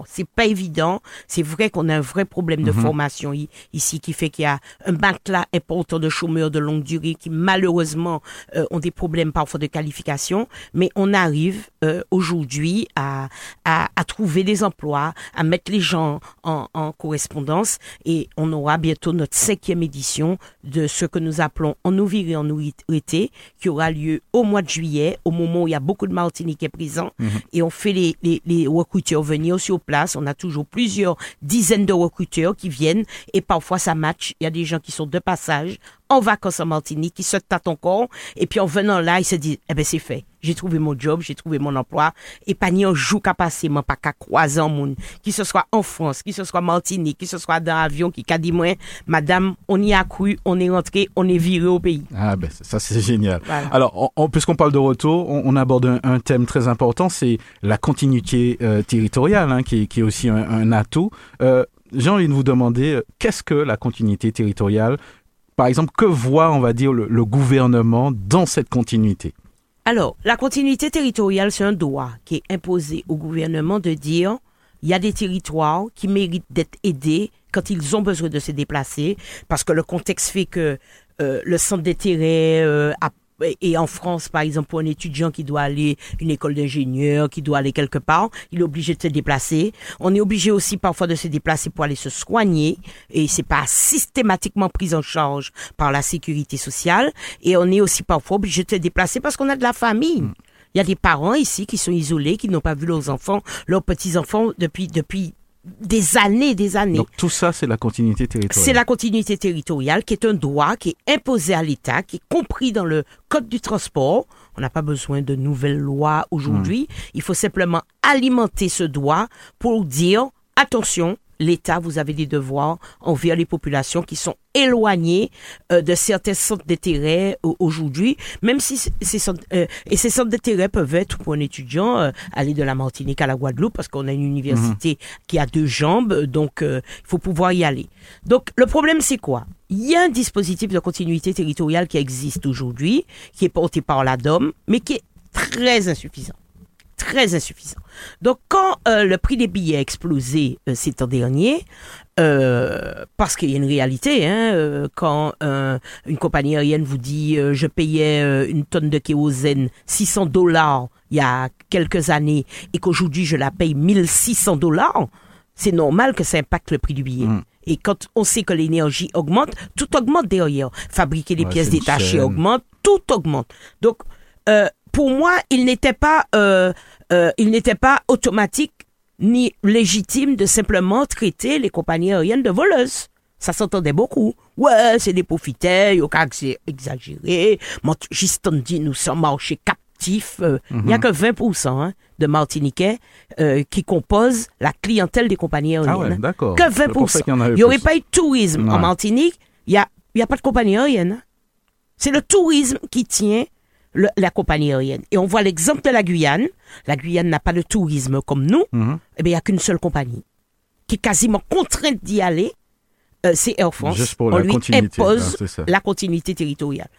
C'est pas évident. C'est vrai qu'on a un vrai problème de formation i- ici qui fait qu'il y a un matelas important de chômeurs de longue durée qui malheureusement euh, ont des problèmes parfois de qualification. Mais on arrive euh, aujourd'hui à, à, à trouver des emplois, à mettre les gens en, en correspondance. Et on aura bientôt notre cinquième édition de ce que nous appelons En nous virer, en été, qui aura lieu au mois de juillet, au moment où il y a beaucoup de Martiniquais présents. Et on fait les, les, les recruteurs venir place. On a toujours plusieurs dizaines de recruteurs qui viennent et parfois ça match. Il y a des gens qui sont de passage en vacances en Martinique, qui se tâtent encore et puis en venant là, ils se disent, eh ben c'est fait. J'ai trouvé mon job, j'ai trouvé mon emploi et pas ni un jour qu'à passer, moi pas qu'à croiser en monde, qui ce soit en France, qui ce soit Martinique, qui ce soit dans l'avion, qui qu'a dit moi, madame, on y a cru, on est rentré, on est viré au pays. Ah ben ça c'est génial. Voilà. Alors, on- on- puisqu'on parle de retour, on, on aborde un, un thème très important, c'est la continuité euh, territoriale, hein, qui, est- qui est aussi un, un atout. Euh, J'ai envie de vous demander, euh, qu'est-ce que la continuité territoriale? Par exemple, que voit, on va dire, le, gouvernement dans cette continuité? Alors, la continuité territoriale, c'est un droit qui est imposé au gouvernement de dire il y a des territoires qui méritent d'être aidés quand ils ont besoin de se déplacer, parce que le contexte fait que euh, le centre d'intérêt euh, a- et en France, par exemple, pour un étudiant qui doit aller une école d'ingénieur, qui doit aller quelque part, il est obligé de se déplacer. On est obligé aussi parfois de se déplacer pour aller se soigner, et c'est pas systématiquement pris en charge par la sécurité sociale. Et on est aussi parfois obligé de se déplacer parce qu'on a de la famille. Il y a des parents ici qui sont isolés, qui n'ont pas vu leurs enfants, leurs petits-enfants depuis, depuis des années, des années. Donc tout ça, c'est la continuité territoriale. C'est la continuité territoriale qui est un droit qui est imposé à l'État, qui est compris dans le Code du transport. On n'a pas besoin de nouvelles lois aujourd'hui. Il faut simplement alimenter ce droit pour dire, attention, l'État, vous avez des devoirs envers les populations qui sont éloignées euh, de certains centres d'intérêt au- aujourd'hui, même si ces centres, euh, et ces centres d'intérêt peuvent être pour un étudiant euh, aller de la Martinique à la Guadeloupe parce qu'on a une université qui a deux jambes, donc euh, il faut pouvoir y aller. Donc le problème c'est quoi? Il y a un dispositif de continuité territoriale qui existe aujourd'hui, qui est porté par la DOM, mais qui est très insuffisant très insuffisant. Donc, quand euh, le prix des billets a explosé euh, ces temps derniers, euh, parce qu'il y a une réalité, hein, euh, quand euh, une compagnie aérienne vous dit euh, je payais euh, une tonne de kérosène 600 dollars il y a quelques années et qu'aujourd'hui je la paye 1600 dollars, c'est normal que ça impacte le prix du billet. Mm. Et quand on sait que l'énergie augmente, tout augmente derrière. Fabriquer des Ouais, pièces détachées augmente, tout augmente. Donc, euh, pour moi, il n'était pas, euh, euh, il n'était pas automatique ni légitime de simplement traiter les compagnies aériennes de voleuses. Ça s'entendait beaucoup. Ouais, c'est des profiteurs, au cas exagéré. Juste on dit, nous sommes marché captifs. Euh, Il n'y a que 20% hein, de Martiniquais euh, qui composent la clientèle des compagnies aériennes. Ah ouais, d'accord. Que C'est pour ça 20%. qu'il y en avait Il n'y aurait pas eu de tourisme en. Martinique. Il n'y a, y a pas de compagnie aérienne. hein. C'est le tourisme qui tient le- la compagnie aérienne. Et on voit l'exemple de la Guyane. La Guyane n'a pas de tourisme comme nous. Mhm. Eh bien, il n'y a qu'une seule compagnie qui est quasiment contrainte d'y aller. Euh, c'est Air France. Juste pour on la lui continuité, impose ah, c'est ça. la continuité territoriale.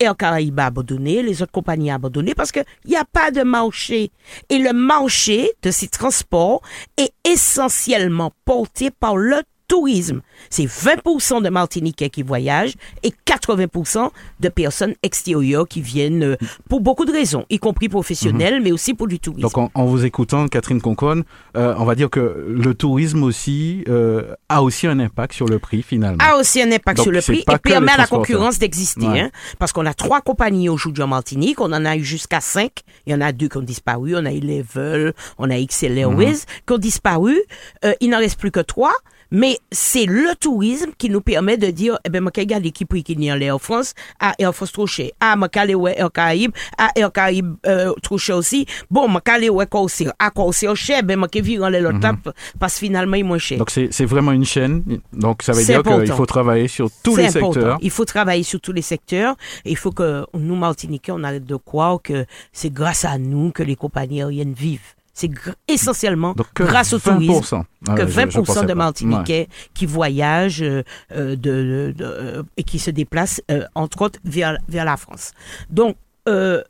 Air Caraïbes a abandonné, les autres compagnies ont abandonné parce qu'il n'y a pas de marché. Et le marché de ces transports est essentiellement porté par le tourisme. C'est 20% de Martiniquais qui voyagent et 80% de personnes extérieures qui viennent euh, pour beaucoup de raisons, y compris professionnelles, mais aussi pour du tourisme. Donc en, en vous écoutant, Catherine Conconne, euh, on va dire que le tourisme aussi euh, a aussi un impact sur le prix finalement. a aussi un impact Donc, sur le prix et permet à la concurrence d'exister. Ouais. Hein, parce qu'on a trois compagnies aujourd'hui en Martinique, on en a eu jusqu'à cinq. Il y en a deux qui ont disparu. On a eu Level, on a XL Airways Mhm. qui ont disparu. Euh, il n'en reste plus que trois. Mais c'est le tourisme qui nous permet de dire, eh ben, moi, regarde qui prix qu'il y a Air France, ah, Air France trop cher. Ah, moi, aller ouais, Air Caraïbes, ah, Air Caraïbes, euh, trop cher aussi. Bon, moi, aller ouais, Corsair, ah, Corsair cher, ben, moi, vire les l'autre Mhm. parce que finalement, il est moins cher. Donc c'est c'est vraiment une chaîne. Donc ça veut dire qu'il faut travailler sur tous les important. secteurs. Il faut travailler sur tous les secteurs. Il faut que nous, Martiniquais, on arrête de croire que c'est grâce à nous que les compagnies aériennes vivent. C'est essentiellement Donc grâce au 20%. tourisme Ah que ouais, je- je 20% pensais de. Martiniquais qui voyagent euh, euh, de, de- de- euh, et qui se déplacent, euh, entre autres, vers, vers la France. Donc, euh,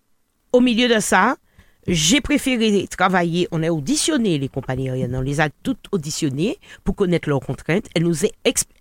au milieu de ça, j'ai préféré travailler, on a auditionné les compagnies aériennes, on les a toutes auditionnées pour connaître leurs contraintes. Elles nous,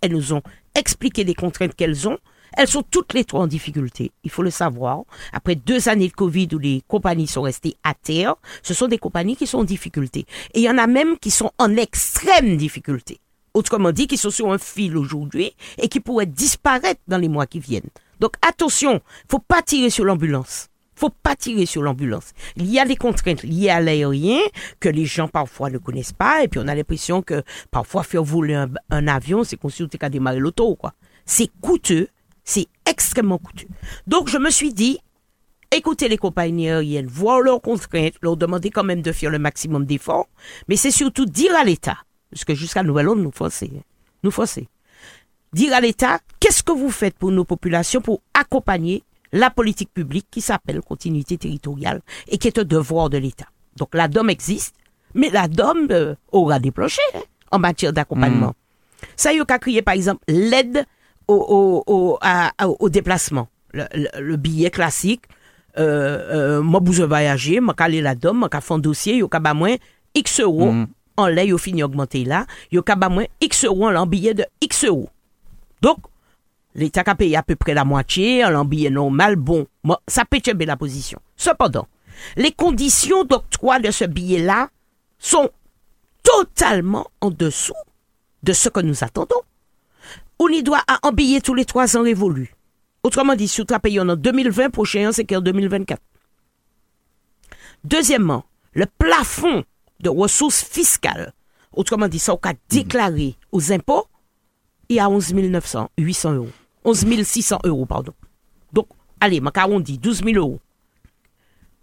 elles ont expliqué des contraintes qu'elles ont. Elles sont toutes les trois en difficulté, il faut le savoir. Après deux années de Covid où les compagnies sont restées à terre, ce sont des compagnies qui sont en difficulté. Et il y en a même qui sont en extrême difficulté. Autrement dit, qui sont sur un fil aujourd'hui et qui pourraient disparaître dans les mois qui viennent. Donc attention, faut pas tirer sur l'ambulance. Faut pas tirer sur l'ambulance. Il y a des contraintes liées à l'aérien que les gens parfois ne connaissent pas et puis on a l'impression que parfois faire voler un, avion, c'est consulter qu'à démarrer l'auto, quoi. C'est coûteux, c'est extrêmement coûteux. Donc je me suis dit, écouter les compagnies aériennes, voir leurs contraintes, leur demander quand même de faire le maximum d'efforts, mais c'est surtout dire à l'État, parce que jusqu'à nouvel ordre, nous forcer, hein, nous forcer, dire à l'État, qu'est-ce que vous faites pour nos populations pour accompagner la politique publique qui s'appelle continuité territoriale et qui est un devoir de l'État. Donc la DOM existe, mais la DOM euh, aura des planchers hein, en matière d'accompagnement. Ça, il y a qu'à crier, par exemple, l'aide au, au, au, à- au déplacement. Le, le- le billet classique, euh, euh, moi, besoin voyager, moi, aller la DOM, moi, faire un dossier, il y a qu'à bas moins X euros. En lait, a fini augmenter là. Il y a qu'à bas moins X euros en billet de X euros. Donc, l'État a payé à peu près la moitié, en billet normal, bon, moi, ça peut être la position. Cependant, les conditions d'octroi de ce billet-là sont totalement en dessous de ce que nous attendons. On y doit à un billet tous les trois ans révolus. Autrement dit, si as payé en 2020, prochain, c'est qu'en 2024. Deuxièmement, le plafond de ressources fiscales, autrement dit, ça, on a déclaré aux impôts, il y a 11 900, 800 euros. 11 600 euros, pardon. Donc, allez, ma on dit 12 000 euros.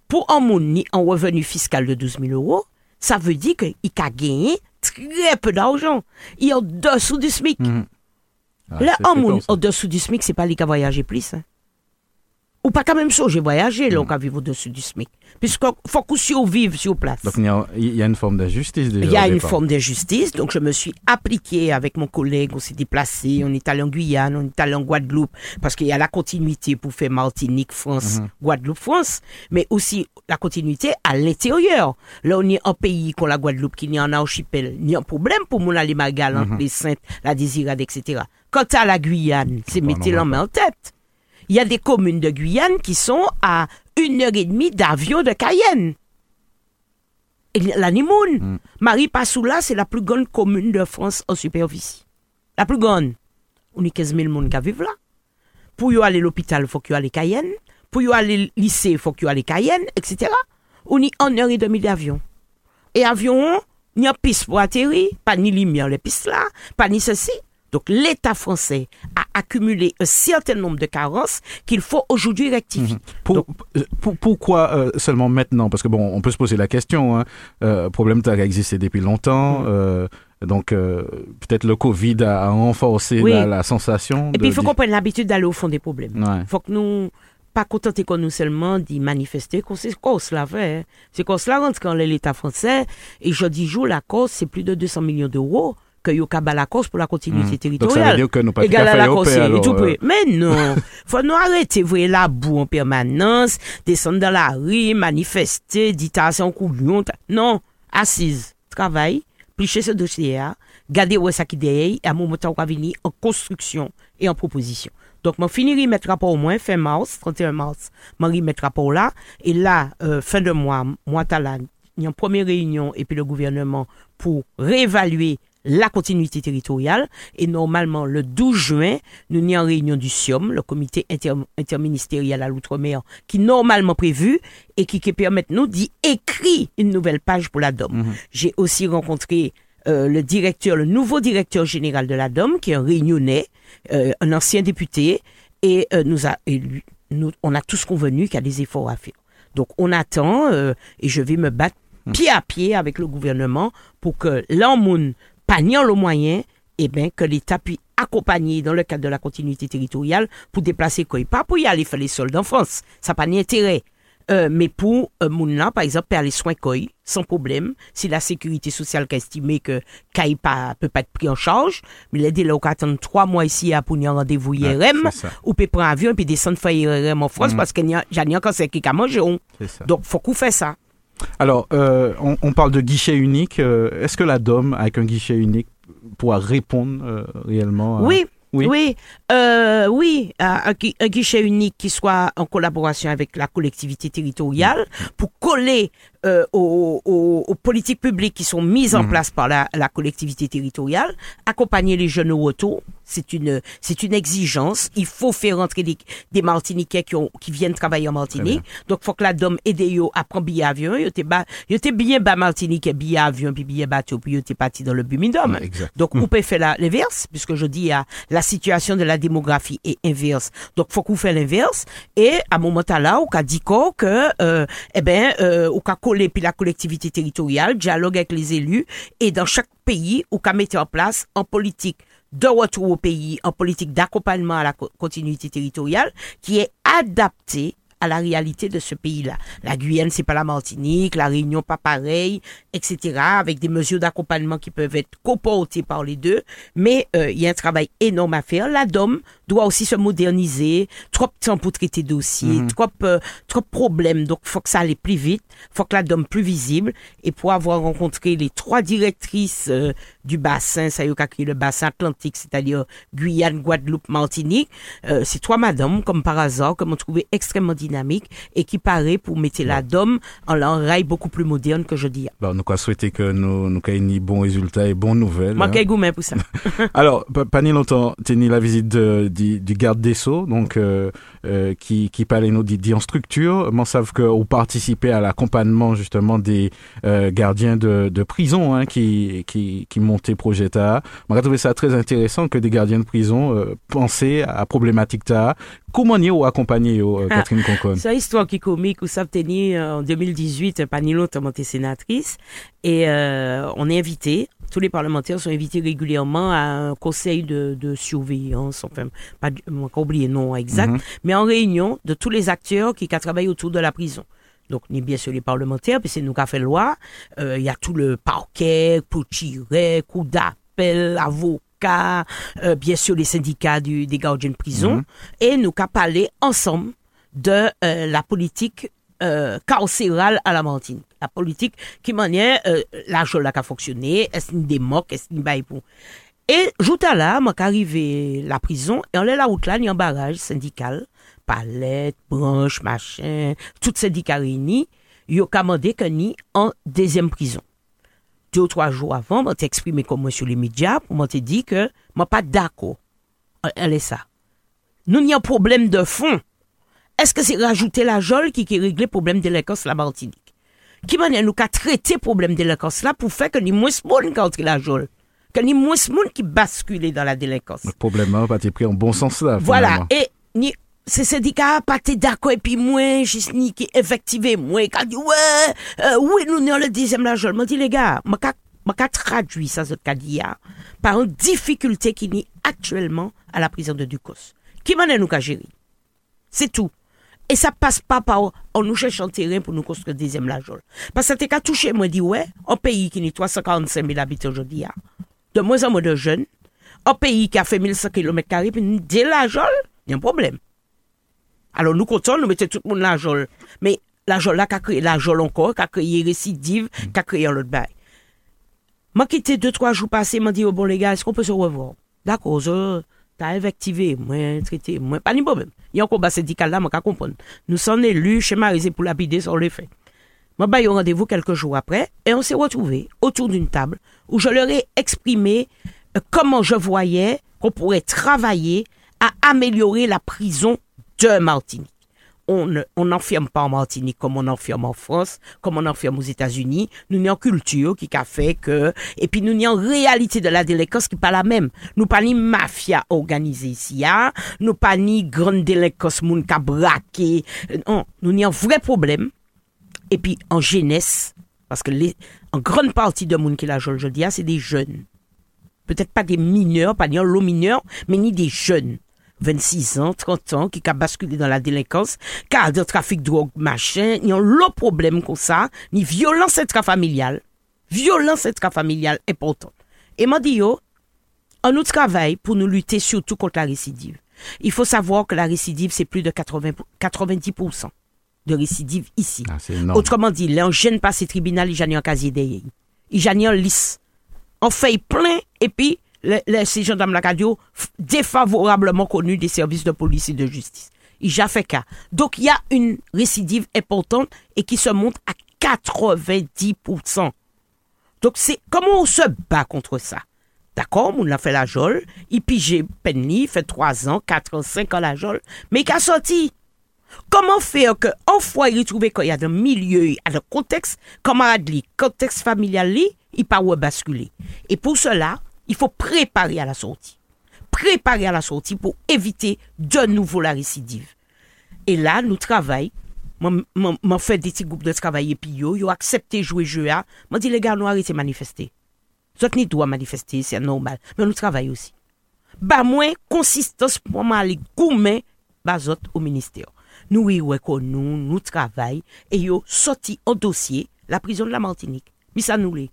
Pour un monde ni un revenu fiscal de 12 000 euros, ça veut dire qu'il a gagné très peu d'argent. Il est en dessous du SMIC. Ah, Là, monde ça. en dessous du SMIC, c'est pas lui qui a voyagé plus. hein. Ou pas quand même ça, j'ai voyagé, là, on a vivre au-dessus du SMIC. Puisqu'il faut qu'on survive sur place. Donc il y, a, a une forme d'injustice déjà. Il y a une forme d'injustice, donc je me suis appliqué avec mon collègue, on s'est déplacé, on est allé en Guyane, on est allé en Guadeloupe, parce qu'il y a la continuité pour faire Martinique, France, Mhm. Guadeloupe, France, mais aussi la continuité à l'intérieur. Là, on est en pays comme la Guadeloupe, qui n'est en archipel, ni un problème pour mon aller Magal, Mhm. entre les Saintes, la Désirade, etc. Quant à la Guyane, c'est mettez on main en tête. Il y a des communes de Guyane qui sont à une heure et demie d'avion de Cayenne. Et La Nimoun. Mm. Marie Passoula, c'est la plus grande commune de France en superficie. La plus grande. On est 15 000 personnes qui vivent là. Pour y aller à l'hôpital, il faut y ait Cayenne. Pour y aller au lycée, il faut y ait Cayenne, etc. On est en heure et demie d'avion. Et avion, il n'y a piste pour atterrir, pas ni lumière les pistes là, pas ni ceci. Donc l'État français a accumulé un certain nombre de carences qu'il faut aujourd'hui rectifier. Pour- Donc, euh, pour- pourquoi euh, seulement maintenant? Parce que bon, on peut se poser la question. Hein. Euh, problème a existé depuis longtemps. euh, donc euh, peut-être le Covid a, renforcé Oui. la, la sensation. Et puis il faut qu'on prenne l'habitude d'aller au fond des problèmes. Ouais. faut que nous pas contenter qu'on nous seulement d'y manifester qu'on c'est qu'on se l'a fait c'est qu'on se la rentre quand l'État français et je dis jour la cause c'est plus de 200 millions d'euros que yo cabal la cause pour la continuité. Donc ça veut territoriale. dire que nous pas tout égal à à fait la au cause paix, et tout alors, près. euh, mais non. [LAUGHS] Faut nous arrêter voyez la boue en permanence descendre dans la rue manifester dire t'as un couillon non. Assise travail plicher ce dossier là garder où ça qui derrière et à un moment où on va venir en construction et en proposition. Donc, je finirai mettre rapport au moins fin mars, 31 mars, je remettre rapport là. Et là, euh, fin de mois, moi, il y a une première réunion et puis le gouvernement pour réévaluer la continuité territoriale. Et normalement, le 12 juin, nous n'y en réunion du SIOM, le comité inter- interministériel à l'outre-mer, qui normalement prévu et qui, qui permet nous d'y écrire une nouvelle page pour la DOM. J'ai aussi rencontré euh, le directeur, le nouveau directeur général de la DOM, qui est un réunionnais, euh, un ancien député, et euh, nous a, et lui- nous, on a tous convenu qu'il y a des efforts à faire. Donc on attend euh, et je vais me battre pied à pied avec le gouvernement pour que l'Anmoun, paniant le moyen, eh bien, que l'État puisse accompagner dans le cadre de la continuité territoriale pour déplacer quoi. Pas pour y aller faire les soldes en France. Ça n'a pas d'intérêt. Euh, mais pour euh, Mouna, par exemple, faire les soins COI, sans problème, si la sécurité sociale qui a estimé que CAI pas, peut pas être pris en charge, mais les délais qui attendent trois mois ici à pour un rendez-vous IRM, c'est ça. ou peut prendre un avion et puis descendre faire IRM en France parce qu'il y a, j'en ai encore c'est qui a mangé. Donc, faut qu'on fasse ça. Alors, euh, on, on parle de guichet unique. euh, Est-ce que la DOM, avec un guichet unique, pourra répondre euh, réellement à- Oui. Oui. Oui, euh, oui, un, un gui- un guichet unique qui soit en collaboration avec la collectivité territoriale pour coller euh, aux, aux- aux politiques publiques qui sont mises en place par la, la collectivité territoriale, accompagner les jeunes au retour, c'est une c'est une exigence. Il faut faire rentrer des, des Martiniquais qui, ont, qui viennent travailler en Martinique. Donc, faut que la DOM aide yo à prendre billet avion. Yo t'es ba- yo t'es bien bas Martinique, billet avion, puis billet bateau, puis yo t'es parti dans le Bumidum. Ouais. Donc, on peut faire l'inverse, puisque je dis à la situation de la démographie est inverse. Donc, faut qu'on fait l'inverse. Et à un moment là, on a dit quoi que, euh, eh ben, euh, on a collé puis la collectivité territoriale, dialogue avec les élus, et dans chaque pays, on a mettre en place en politique de retour au pays, en politique d'accompagnement à la co- continuité territoriale, qui est adaptée à la réalité de ce pays-là. La Guyane, c'est pas la Martinique, la Réunion, pas pareil, etc., avec des mesures d'accompagnement qui peuvent être coportées par les deux. Mais euh, il y a un travail énorme à faire. La DOM doit aussi se moderniser. Trop de temps pour traiter dossiers, trop, euh, trop de problèmes. Donc, faut que ça aille plus vite. faut que la DOM plus visible. Et pour avoir rencontré les trois directrices euh, du bassin, ça y est, le bassin atlantique, c'est-à-dire Guyane, Guadeloupe, Martinique, euh, ces trois madames, comme par hasard, que m'ont trouvé extrêmement dynamique et qui paraît pour mettre la DOM en un rail beaucoup plus moderne que je dis. Bon, nous quoi souhaiter que nous nous ayons ni bons résultats et bonnes nouvelles. Moi, hein. pour ça. [LAUGHS] Alors, pa- pas ni longtemps, tenu la visite de- du, du garde des Sceaux, donc euh, euh, qui qui parlait nous dit, dit en structure. Moi, savent que vous participez à l'accompagnement justement des euh, gardiens de, de prison hein, qui qui qui montaient projet TA. Moi, j'ai trouvé ça très intéressant que des gardiens de prison pensaient à la problématique TA. Comment y ou accompagner Ah. Catherine Concon? C'est une histoire qui est comique tenir euh, en 2018, Panilo monté sénatrice et on est invité. Tous les parlementaires sont invités régulièrement à un conseil de, de surveillance, enfin, pas, du- on va oublier le nom exact, Mhm. mais en réunion de tous les acteurs qui, qui travaillent autour de la prison. Donc, ni bien sûr les parlementaires, puis c'est nous qui avons fait loi. Euh, Il y a tout le parquet, pour tirer, coup d'appel, avocat, euh, bien sûr les syndicats du, des gardiens de prison. Mhm. Et nous avons parlé ensemble de euh, la politique euh, carcérale à la Martinique. la politique qui manière euh, l'argent là qui a fonctionné, est-ce une démoque, est-ce une bail pour. Et jouta là, moi arrivé la prison et on est la route là, il y a un barrage syndical, palette, branche, machin, tout syndicat réuni, yo commandé que ni en deuxième prison. Deux ou trois jours avant, m'a exprimé comme moi sur les médias pour m'a dit que m'a pas d'accord. Elle est ça. Nous n'y a un problème de fond. Est-ce que c'est rajouter la jol qui, qui réglé le problème de l'Écosse, la Martinique? Qui manière nous qu'à traiter problème de délinquance là pour faire que ni moins de monde qui entre la jole? Que ni moins monde qui bascule dans la délinquance? Le problème pas été pris en bon sens là. Voilà. Et ni, ces syndicats pas été d'accord et puis moi, juste ni qui effectivement, moi, qui a dit, ouais, euh, oui, nous, nous, le deuxième la jole. Moi, dit, les gars, moi, qu'a traduit ça, ce qu'a dit, là, par une difficulté qui n'est actuellement à la prison de Ducos. Qui m'en est nous qu'à gérer? C'est tout. Et ça passe pas par, on nous cherche un terrain pour nous construire deuxième la jole. Parce que t'es qu'à toucher, moi, dit, ouais, un pays qui n'est 345 000 habitants aujourd'hui, là, de moins en moins de jeunes, un pays qui a fait 1100 km, puis nous dit la jole, il y a un problème. Alors nous comptons, nous mettons tout le monde la jole. Mais la jole là, qui a créé la jole encore, qui a créé récidive, qui a créé un autre bail. Moi, quitté deux, trois jours passés, m'a dit, oh, bon, les gars, est-ce qu'on peut se revoir? D'accord, je, t'as invectivé, moi, traité, moi, pas de problème. Il y a un combat syndical là, moi, qu'à comprendre. Nous sommes élus, schémarisés pour lapider sur les faits. Moi, bah, un rendez-vous quelques jours après, et on s'est retrouvés autour d'une table où je leur ai exprimé euh, comment je voyais qu'on pourrait travailler à améliorer la prison de Martinique. On ne- on n'enferme pas en Martinique comme on enferme en France, comme on enferme aux États-Unis. Nous en culture qui a fait que, et puis nous en réalité de la délinquance qui pas la même. Nous pas ni mafia organisée ici, hein. nous pas ni grande délinquance moun ka braqué. Non, nous en vrai problème. Et puis en jeunesse, parce que en grande partie de monde qui la je le dis, c'est des jeunes. Peut-être pas des mineurs, pas des mineurs, mais ni des jeunes. 26 ans, 30 ans, qui a basculé dans la délinquance, qui a de trafic de drogue, machin, ont le problème comme ça, ni violence intrafamiliale. Violence intrafamiliale importante. Et m'a dit, yo, on nous travaille pour nous lutter surtout contre la récidive. Il faut savoir que la récidive, c'est plus de 80, 90% de récidive ici. Ah. Autrement dit, les jeunes passent tribunal, ils gagnent un casier. Ils gagnent en lice. On fait plein, et puis, les, les, ces gendarmes la radio, défavorablement connus des services de police et de justice. Ils ont fait cas. Donc, il y a une récidive importante et qui se monte à 90%. Donc, c'est comment on se bat contre ça? D'accord, on a fait la jole, il pige Penny, fait 3 ans, 4 ans, 5 ans la jole, mais il a sorti. Comment faire que, fois, il trouve qu'il y a un milieu, il a un contexte, camarade contexte familial li, il pas basculer. Et pour cela, il faut préparer à la sortie. Préparer à la sortie pour éviter de nouveau la récidive. Et là, nous travaillons. M'en fait des petits groupes de travail et puis yo, yo accepté jouer jeu à. M'en dit les gars, nous arrêtez manifester. Zot ni doit manifester, c'est normal. Mais nous travaillons aussi. Bah, moins consistance pour moi, les gourmets, bah, zot au ministère. Nous, oui, ouais, nous, nous travaillons et yo sorti en dossier la prison de la Martinique. Mais ça nous l'est.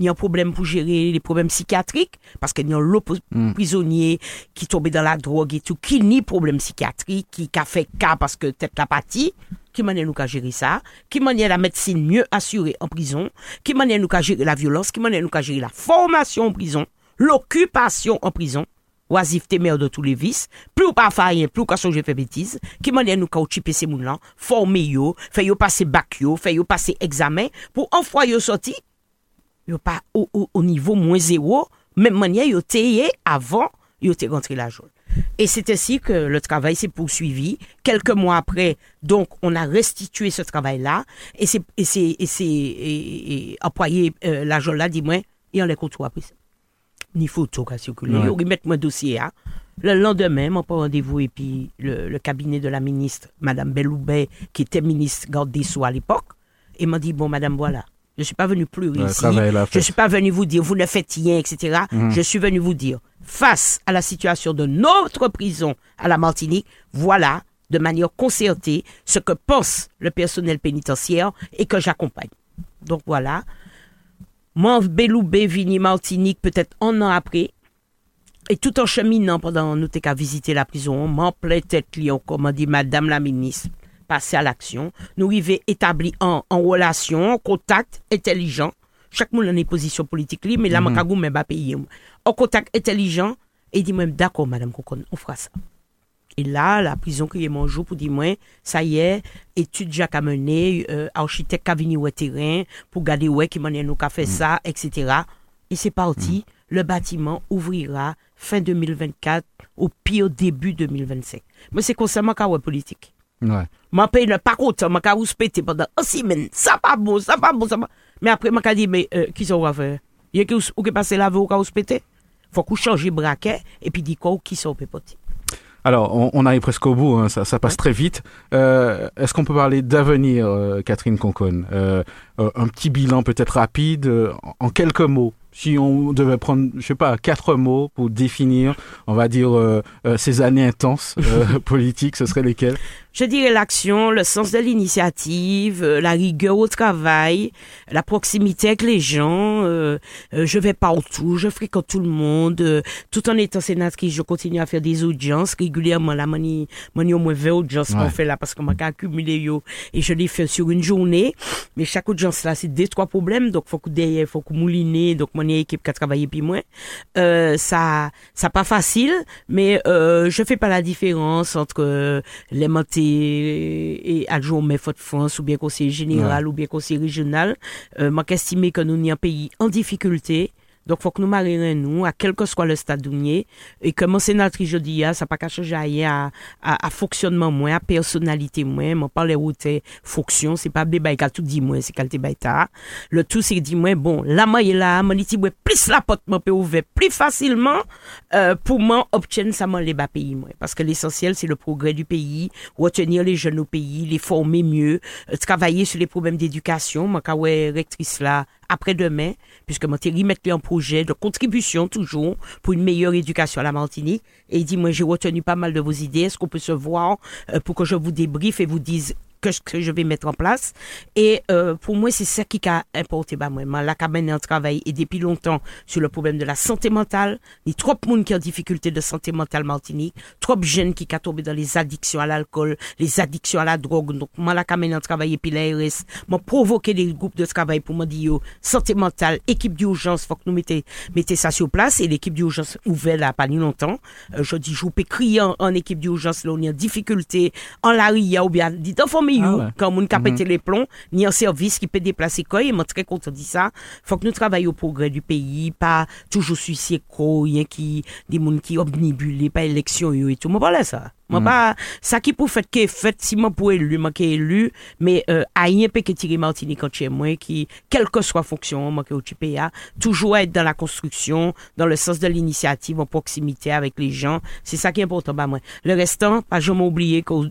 A un problème pour gérer les problèmes psychiatriques, parce qu'il y a l'autre prisonnier qui tombait dans la drogue et tout, qui ni problème psychiatrique, qui a fait cas parce que tête la partie, qui manière nous qu'à gérer ça, qui manière la médecine mieux assurée en prison, qui manière nous qu'à gérer la violence, qui manière nous qu'à gérer la formation en prison, l'occupation en prison, oisiveté mère de tous les vices, plus ou pas faire rien, plus ou qu'à songer fait bêtise, qui manière nous qu'à occuper ces moun là, former yo, faire yo passer bac yo, faire yo passer examen, pour en fois yo sorti, yo pas au, au, au niveau moins zéro, même manière yo tayé avant yo la journée. Et c'est ainsi que le travail s'est poursuivi. Quelques mois après, donc, on a restitué ce travail-là. Et c'est, et c'est, et c'est, et, et employé, euh, l'argent là, dis-moi, et on les compte après ça. Ni photo qu'a circulé. Ouais. Ils mon dossier, hein. Le lendemain, mon rendez-vous, et puis le, le cabinet de la ministre, Madame Belloubet, qui était ministre garde des Sceaux à l'époque, et m'a dit, bon, madame, voilà. Je suis pas venu plus Ouais, ici. Je fait. suis pas venu vous dire, vous ne faites rien, etc. Je suis venu vous dire, face à la situation de notre prison à la Martinique, voilà, de manière concertée, ce que pense le personnel pénitentiaire et que j'accompagne. Donc voilà. Moi, Beloubé, Vini, Martinique, peut-être un an après, et tout en cheminant pendant nous qu'à visiter la prison, m'en plein tête lion, comme on dit Madame la ministre, passer à l'action. Nous arrivons établis en, en relation, en contact intelligent. Chaque monde a une position politique libre, mais là, mm -hmm. même pas payer. En contact intelligent, et dit même d'accord, Madame Kokon, on fera ça. Et là, la prison qui est mon jour pour dire, moi, ça y est, étude Jacques a mené, euh, architecte qui a venu au terrain, pour garder ouais, qui m'a nous qu'a fait mm. ça, etc. Et c'est parti. Mm. Le bâtiment ouvrira fin 2024, au pire début 2025. Mais c'est concernant la politique. M'a payé le pas content, m'a vous pété pendant une semaine. Ça pas bon, ça pas bon, ça pas. Mais après, m'a dit, mais, euh, qui ça va faire? Il y a qui ou qui passe la vie au cas où se pété? Faut qu'on change le braquet, et puis dit quoi, qui ça peut porter. Alors, on, on, arrive presque au bout, hein, ça, ça, passe très vite. Euh, Est-ce qu'on peut parler d'avenir, euh, Catherine Concon euh, Un petit bilan peut-être rapide, euh, en quelques mots si on devait prendre, je sais pas, quatre mots pour définir, on va dire, euh, euh, ces années intenses euh, [LAUGHS] politiques, ce seraient lesquels Je dirais l'action, le sens de l'initiative, euh, la rigueur au travail, la proximité avec les gens. euh, je vais partout, je fréquente tout le monde. tout en étant sénatrice, je continue à faire des audiences régulièrement. La mani, mani au moins 20 audiences qu'on fait là parce qu'on m'a accumulé yo et je les fais sur une journée. Mais chaque audience là, c'est deux trois problèmes, donc faut que derrière, faut que mouliner, donc mon équipe qui a travaillé puis moi. Euh, ça, ça pas facile, mais euh, je fais pas la différence entre euh, les montés et adjoint mais de France ou bien conseiller général ouais. ou bien conseiller régional. Euh, moi, qu'estimer que nous sommes un pays en difficulté Donc, faut que nous marions nous, à quel que soit le stade où et que mon sénatrice, je dis, ça pas qu'à changer à, à, à, fonctionnement moins, à personnalité moins, mon parle où t'es fonction, c'est pas des bails tout dit moins, c'est qualité baïta. Le tout, c'est dit moins, bon, là, moi, il là, mon dit, plus la porte, moi, peut ouvrir plus facilement, euh, pour moi, obtenir ça, moi, les bas pays, moi. Parce que l'essentiel, c'est le progrès du pays, retenir les jeunes au pays, les former mieux, euh, travailler sur les problèmes d'éducation, ouais, rectrice là, après-demain, puisque moi, t'ai remettre un projet de contribution toujours pour une meilleure éducation à la Martinique. Et il dit, moi, j'ai retenu pas mal de vos idées. Est-ce qu'on peut se voir euh, pour que je vous débriefe et vous dise que, que je vais mettre en place. Et euh, pour moi, c'est ça qui a importé bah, moi. La cabane en travail et depuis longtemps sur le problème de la santé mentale. Il y a trop de monde qui ont difficulté de santé mentale Martinique. Trop de jeunes qui sont tombés dans les addictions à l'alcool, les addictions à la drogue. Donc, moi, la cabane en travail et puis l'ARS m'a provoqué des groupes de travail pour me dire, santé mentale, équipe d'urgence, faut que nous mettez, mettez ça sur place. Et l'équipe d'urgence ouverte là, pas ni longtemps. Euh, je dis, je peux crier en, équipe d'urgence, là, on est en difficulté, en la ria ou bien, dit, mais ah quand on a pété les plombs, ni un service qui peut déplacer quoi, et moi très content de ça. Faut que nous travaillions au progrès du pays, pas toujours suicider rien qui, des gens qui omnibulés, pas élection et tout. Moi, voilà ça. Moi, mhm. pas, ça qui pour fait que fait, si moi pour élu, moi qui élu, mais, euh, rien peut que tirer Martinique quand chez moi, qui, quelle que soit fonction, moi qui occupé à, toujours être dans la construction, dans le sens de l'initiative, en proximité avec les gens. C'est ça qui est important, bah, moi. Le restant, pas jamais oublier qu'au,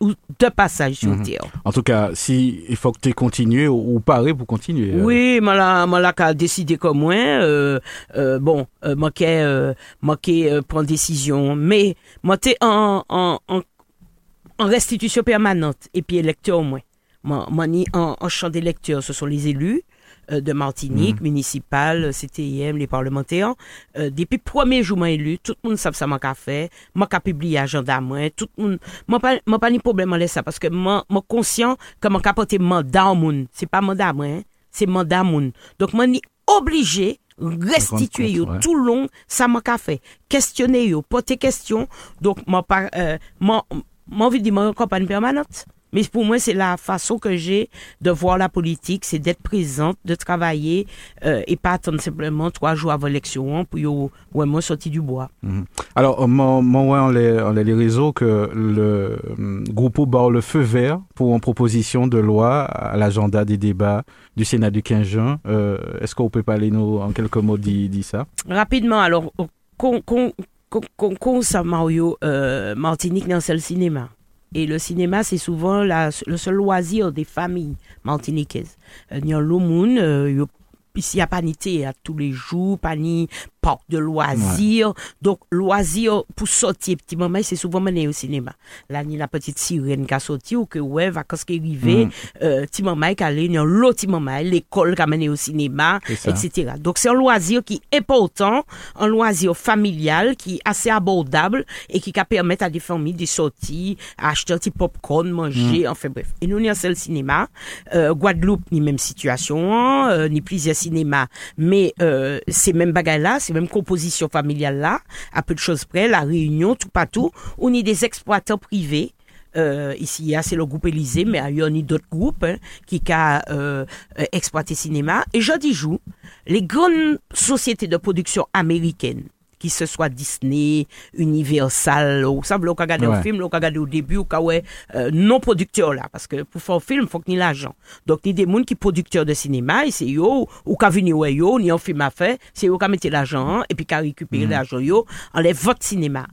ou de passage sur mm En tout cas, si il faut que tu continues ou, ou pour continuer. Euh. Oui, moi là, moi là, qu'à décider comme moi, euh, euh, bon, euh, moi qui euh, euh, prendre décision, mais moi t'es en, en, en, en restitution permanente et puis électeur au moins. Moi, moi ni en, en champ d'électeur, ce sont les élus. Euh, de Martinique, mm. municipale, CTIM, les parlementaires. Euh, depuis le premier jour élu, tout le monde sait ça m'a fait, m'a publié agenda moi, tout le monde m'a pas m'a pas ni problème avec ça parce que moi moi conscient que m'a porter mandat au monde, c'est pas mandat moi, hein, c'est mandat monde. Donc moi ni obligé restituer yo tout long ça m'a fait questionner yo poser question. Donc moi pas euh, moi envie de dire campagne permanente mais pour moi, c'est la façon que j'ai de voir la politique, c'est d'être présente, de travailler euh, et pas attendre simplement trois jours avant l'élection pour vraiment sortir du bois. Mhm. Alors, moi, moi on, les, on les réseaux que le um, groupe barre le feu vert pour une proposition de loi à l'agenda des débats du Sénat du 15 juin. Euh, Est-ce qu'on peut parler nous, en quelques mots dit ça? Rapidement, alors, qu'on ça, Mario, euh, Martinique dans le cinéma. Et le cinéma, c'est souvent la, le seul loisir des familles martiniquaises. Le Ici, il n'y a pas ni à tous les jours, pas ni parc de loisirs. Donc, loisirs pour sortir, petit moment, c'est souvent mené au cinéma. Là, a la petite sirène qui a sorti, ou que, ouais, vacances qui arrivent, mm. euh, petit moment qui a l'autre petit moment, l'école qui a mené au cinéma, etc. Donc, c'est un loisir qui est important, un loisir familial qui est assez abordable et qui permet à des familles de sortir, acheter un petit popcorn, manger, mm. enfin bref. Et nous, on a le cinéma. Euh, Guadeloupe, ni même situation, euh, ni plusieurs cinémas, mais euh, ces mêmes bagages-là, même composition familiale là, à peu de choses près, la Réunion, tout partout, on est des exploitants privés. Euh, ici, c'est le groupe Élysée, mais il y a d'autres groupes hein, qui ont euh, exploité cinéma. Et je dis les grandes sociétés de production américaines, qui ce soit Disney, Universal, ou ça, vous regarder un film, vous regarder au début, ou ouais, euh, non producteur là, parce que pour faire un film, faut que ni l'argent. Donc, ni des gens qui producteurs de cinéma, et c'est yo, ou qui venir ouais yo, ni un film à faire, c'est yo qui mettre l'argent, et puis qui récupérer mm. l'argent yo, enlève votre cinéma.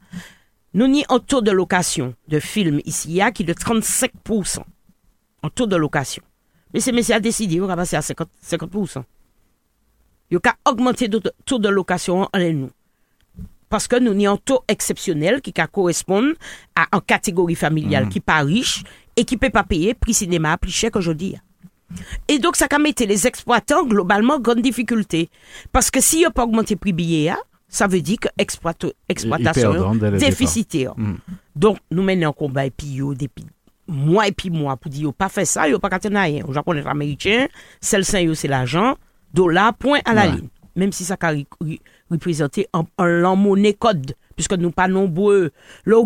Nous ni un taux de location de films ici, il y a qui de 35%. En taux de location. Mais c'est messieurs a décidé, on va passer à 50%. 50%. Il a augmenté le taux de location en nous parce que nous avons un taux exceptionnel qui correspond à une catégorie familiale mm. qui n'est pas riche et qui ne peut pas payer prix cinéma plus cher qu'aujourd'hui. Et donc, ça a mis les exploitants globalement grande difficulté. Parce que s'il n'y a pas augmenté le prix billet, ça veut dire que exploitation déficitaire. Mm. Donc, nous menons un combat et puis depuis mois et puis mois pour dire, pas fait ça, a pas qu'à rien. Au Japon, les Américains, celle c'est l'argent, dollar, point à la ligne. Même si ça a représenté en, en monnaie code, puisque nous pas nombreux. Là,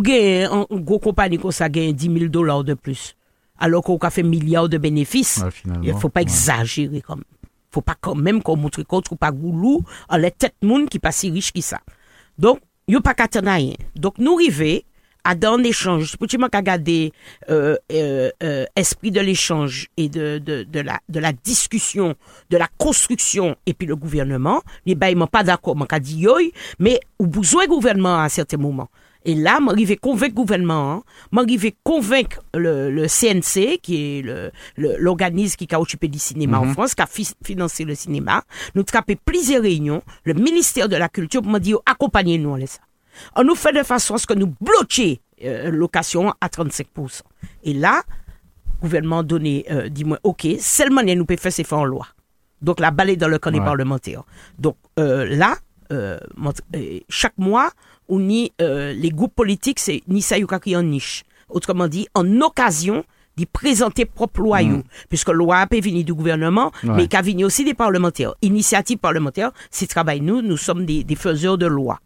un gros compagnie comme ça gagne 10 000 dollars de plus. Alors qu'on a fait milliards de bénéfices. il ne faut pas exagérer comme Faut pas quand même qu'on montre contre ou pas goulou, en les têtes monde qui pas si riche qui ça. Donc, yo pas qu'à. Donc, nous à dans l'échange, à garder euh, euh, euh, esprit de l'échange et de, de, de, la, de la discussion, de la construction et puis le gouvernement, les ben, ils pas d'accord, manque à dire mais ou besoin gouvernement à certains moments. Et là, m'arriver convaincre le gouvernement, hein, m'arriver convaincre le, le, CNC, qui est le, l'organisme qui a occupé du cinéma en mhm. France, qui a financé le cinéma. Nous traper plusieurs réunions, le ministère de la Culture, m'a dit, accompagnez-nous, ça. On nous fait de façon à ce que nous bloquions euh, location à 35%. Et là, le gouvernement donné, euh, dit-moi, OK, seulement nous pouvons faire ces fonds en loi. Donc, la balle dans le camp des parlementaires. Donc, euh, là, euh, chaque mois, on y, les groupes politiques, c'est Nissa qui en niche. Autrement dit, en occasion d'y présenter propre loi, mm. puisque la loi a venir du gouvernement, mais qui a venu aussi des parlementaires. Initiative parlementaire, c'est travail nous, nous sommes des, des faiseurs de loi.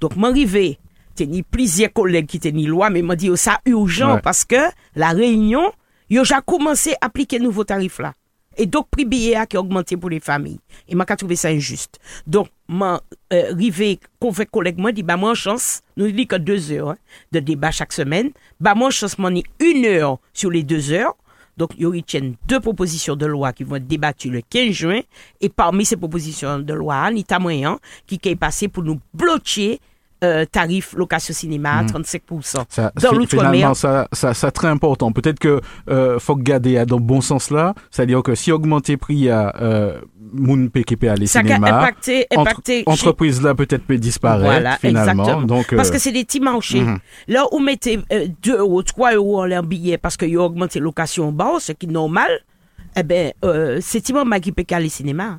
Donc, m'arriver, ni plusieurs collègues qui ni loi, mais m'a dit, oh, ça urgent parce que la réunion, a déjà commencé à appliquer nouveau tarif là. Et donc, prix billet qui a augmenté pour les familles. Et m'a trouvé ça injuste. Donc, m'a euh, rivé convaincre collègue moi dit bah moi chance nous dit que deux heures hein, de débat chaque semaine bah moi chance m'en une heure sur les deux heures donc, il y a deux propositions de loi qui vont être débattues le 15 juin. Et parmi ces propositions de loi, il y a moyen qui est passé pour nous bloquer euh, tarif location cinéma à 35%. Hmm. Ça, dans l'outre-mer. Ça, ça, ça, très important. Peut-être que euh, faut garder dans le bon sens là. C'est-à-dire que si augmenter prix à euh, moun PKP à les ça cinémas, impacté, impacté entre, entreprise là peut-être peut disparaître voilà, finalement. Exactement. Donc, Parce que c'est des petits marchés. Mhm. Là où mettez 2 euros, 3 euros en l'air billet parce qu'il y a augmenté location bas, ce qui est normal, eh ben, euh, c'est Timon qui peut les cinémas.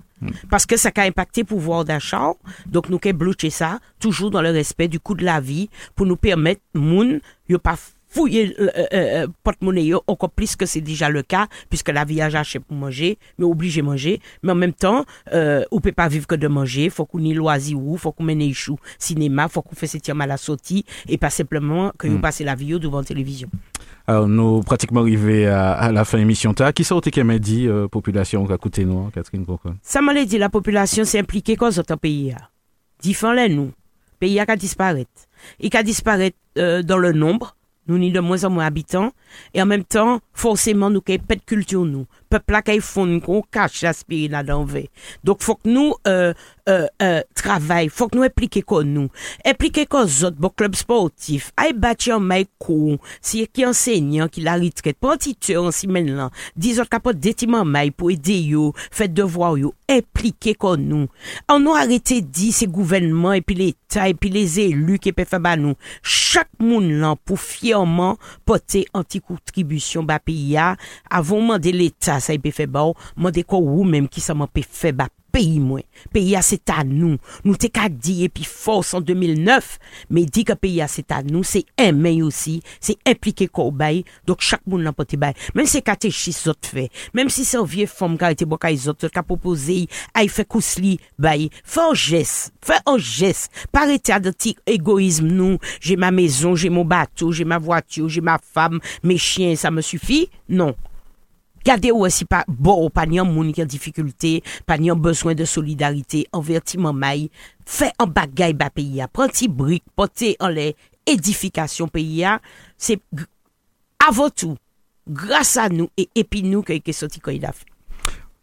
Parce que ça a impacté le pouvoir d'achat. Donc, nous avons bloqué ça, toujours dans le respect du coût de la vie, pour nous permettre, moun, pas fouiller euh, euh, euh porte-monnaie encore plus que c'est déjà le cas puisque la vie a acheté pour manger mais obligé manger. Mais en même temps euh, on peut pas vivre que de manger. Faut qu'on y loisir ou faut qu'on mène chou cinéma faut qu'on fasse cette à la sortie et pas simplement que nous hmm. passer la vie devant la télévision. Alors nous pratiquement arrivés à, la fin de l'émission qui sortait qui m'a dit euh, population qui a coûté nous Catherine Cocon ça m'a dit la population s'est impliquée dans autres pays différents nous. Pays a disparaître et a disparaître euh, dans le nombre nous ni de moins en moins habitants, et en même temps, forcément, nous pas de culture, nous. pepla kay foun kon kache aspire la danve. Dok fok nou euh, euh, euh, travay, fok nou eplike kon nou. Eplike kon zot bo klub sportif. Ay bati an may kou, si ki ensegnan ki la ritret, pantite an si men lan, di zot kapot detiman may pou ede yo, fet devwa yo, eplike kon nou. An nou arete di se gouvenman, epi l'Etat, epi les elu ki pe feba nou. Chak moun lan pou fierman pote antikou tribusyon ba piya, avon mande l'Etat sa y pe fe ba ou, mwen de ko ou menm ki sa mwen pe fe ba peyi mwen. Peyi a se ta nou. Nou te ka di epi fos an 2009, me di ke peyi a se ta nou, se en men yo si, se implike ko ou bayi, dok chak moun nan pote bayi. Menm se kate chi zot fe, menm si se ou vie fom ka ete boka y zot, ka popoze y, ay fe kous li bayi. Fe an jes, fe an jes, pare te adotik egoizm nou, j'ai ma maison, j'ai mon bateau, j'ai ma voiture, j'ai ma femme, mes chiens, ça me suffit Non. Gardez aussi pas bon pas ni moun qui a difficulté, pas ni besoin de solidarité envers Timon Maï. Fait un bagay ba pays, prends ti brique, porter en les édification pays c'est avant tout grâce à nous et puis nous que que sorti quoi il a fait.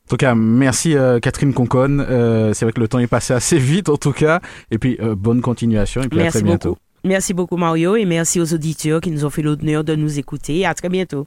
En tout cas, merci euh, Catherine Concon. Euh, c'est vrai que le temps est passé assez vite en tout cas. Et puis euh, bonne continuation et puis merci à très bientôt. Beaucoup. Merci beaucoup Mario et merci aux auditeurs qui nous ont fait l'honneur de nous écouter. À très bientôt.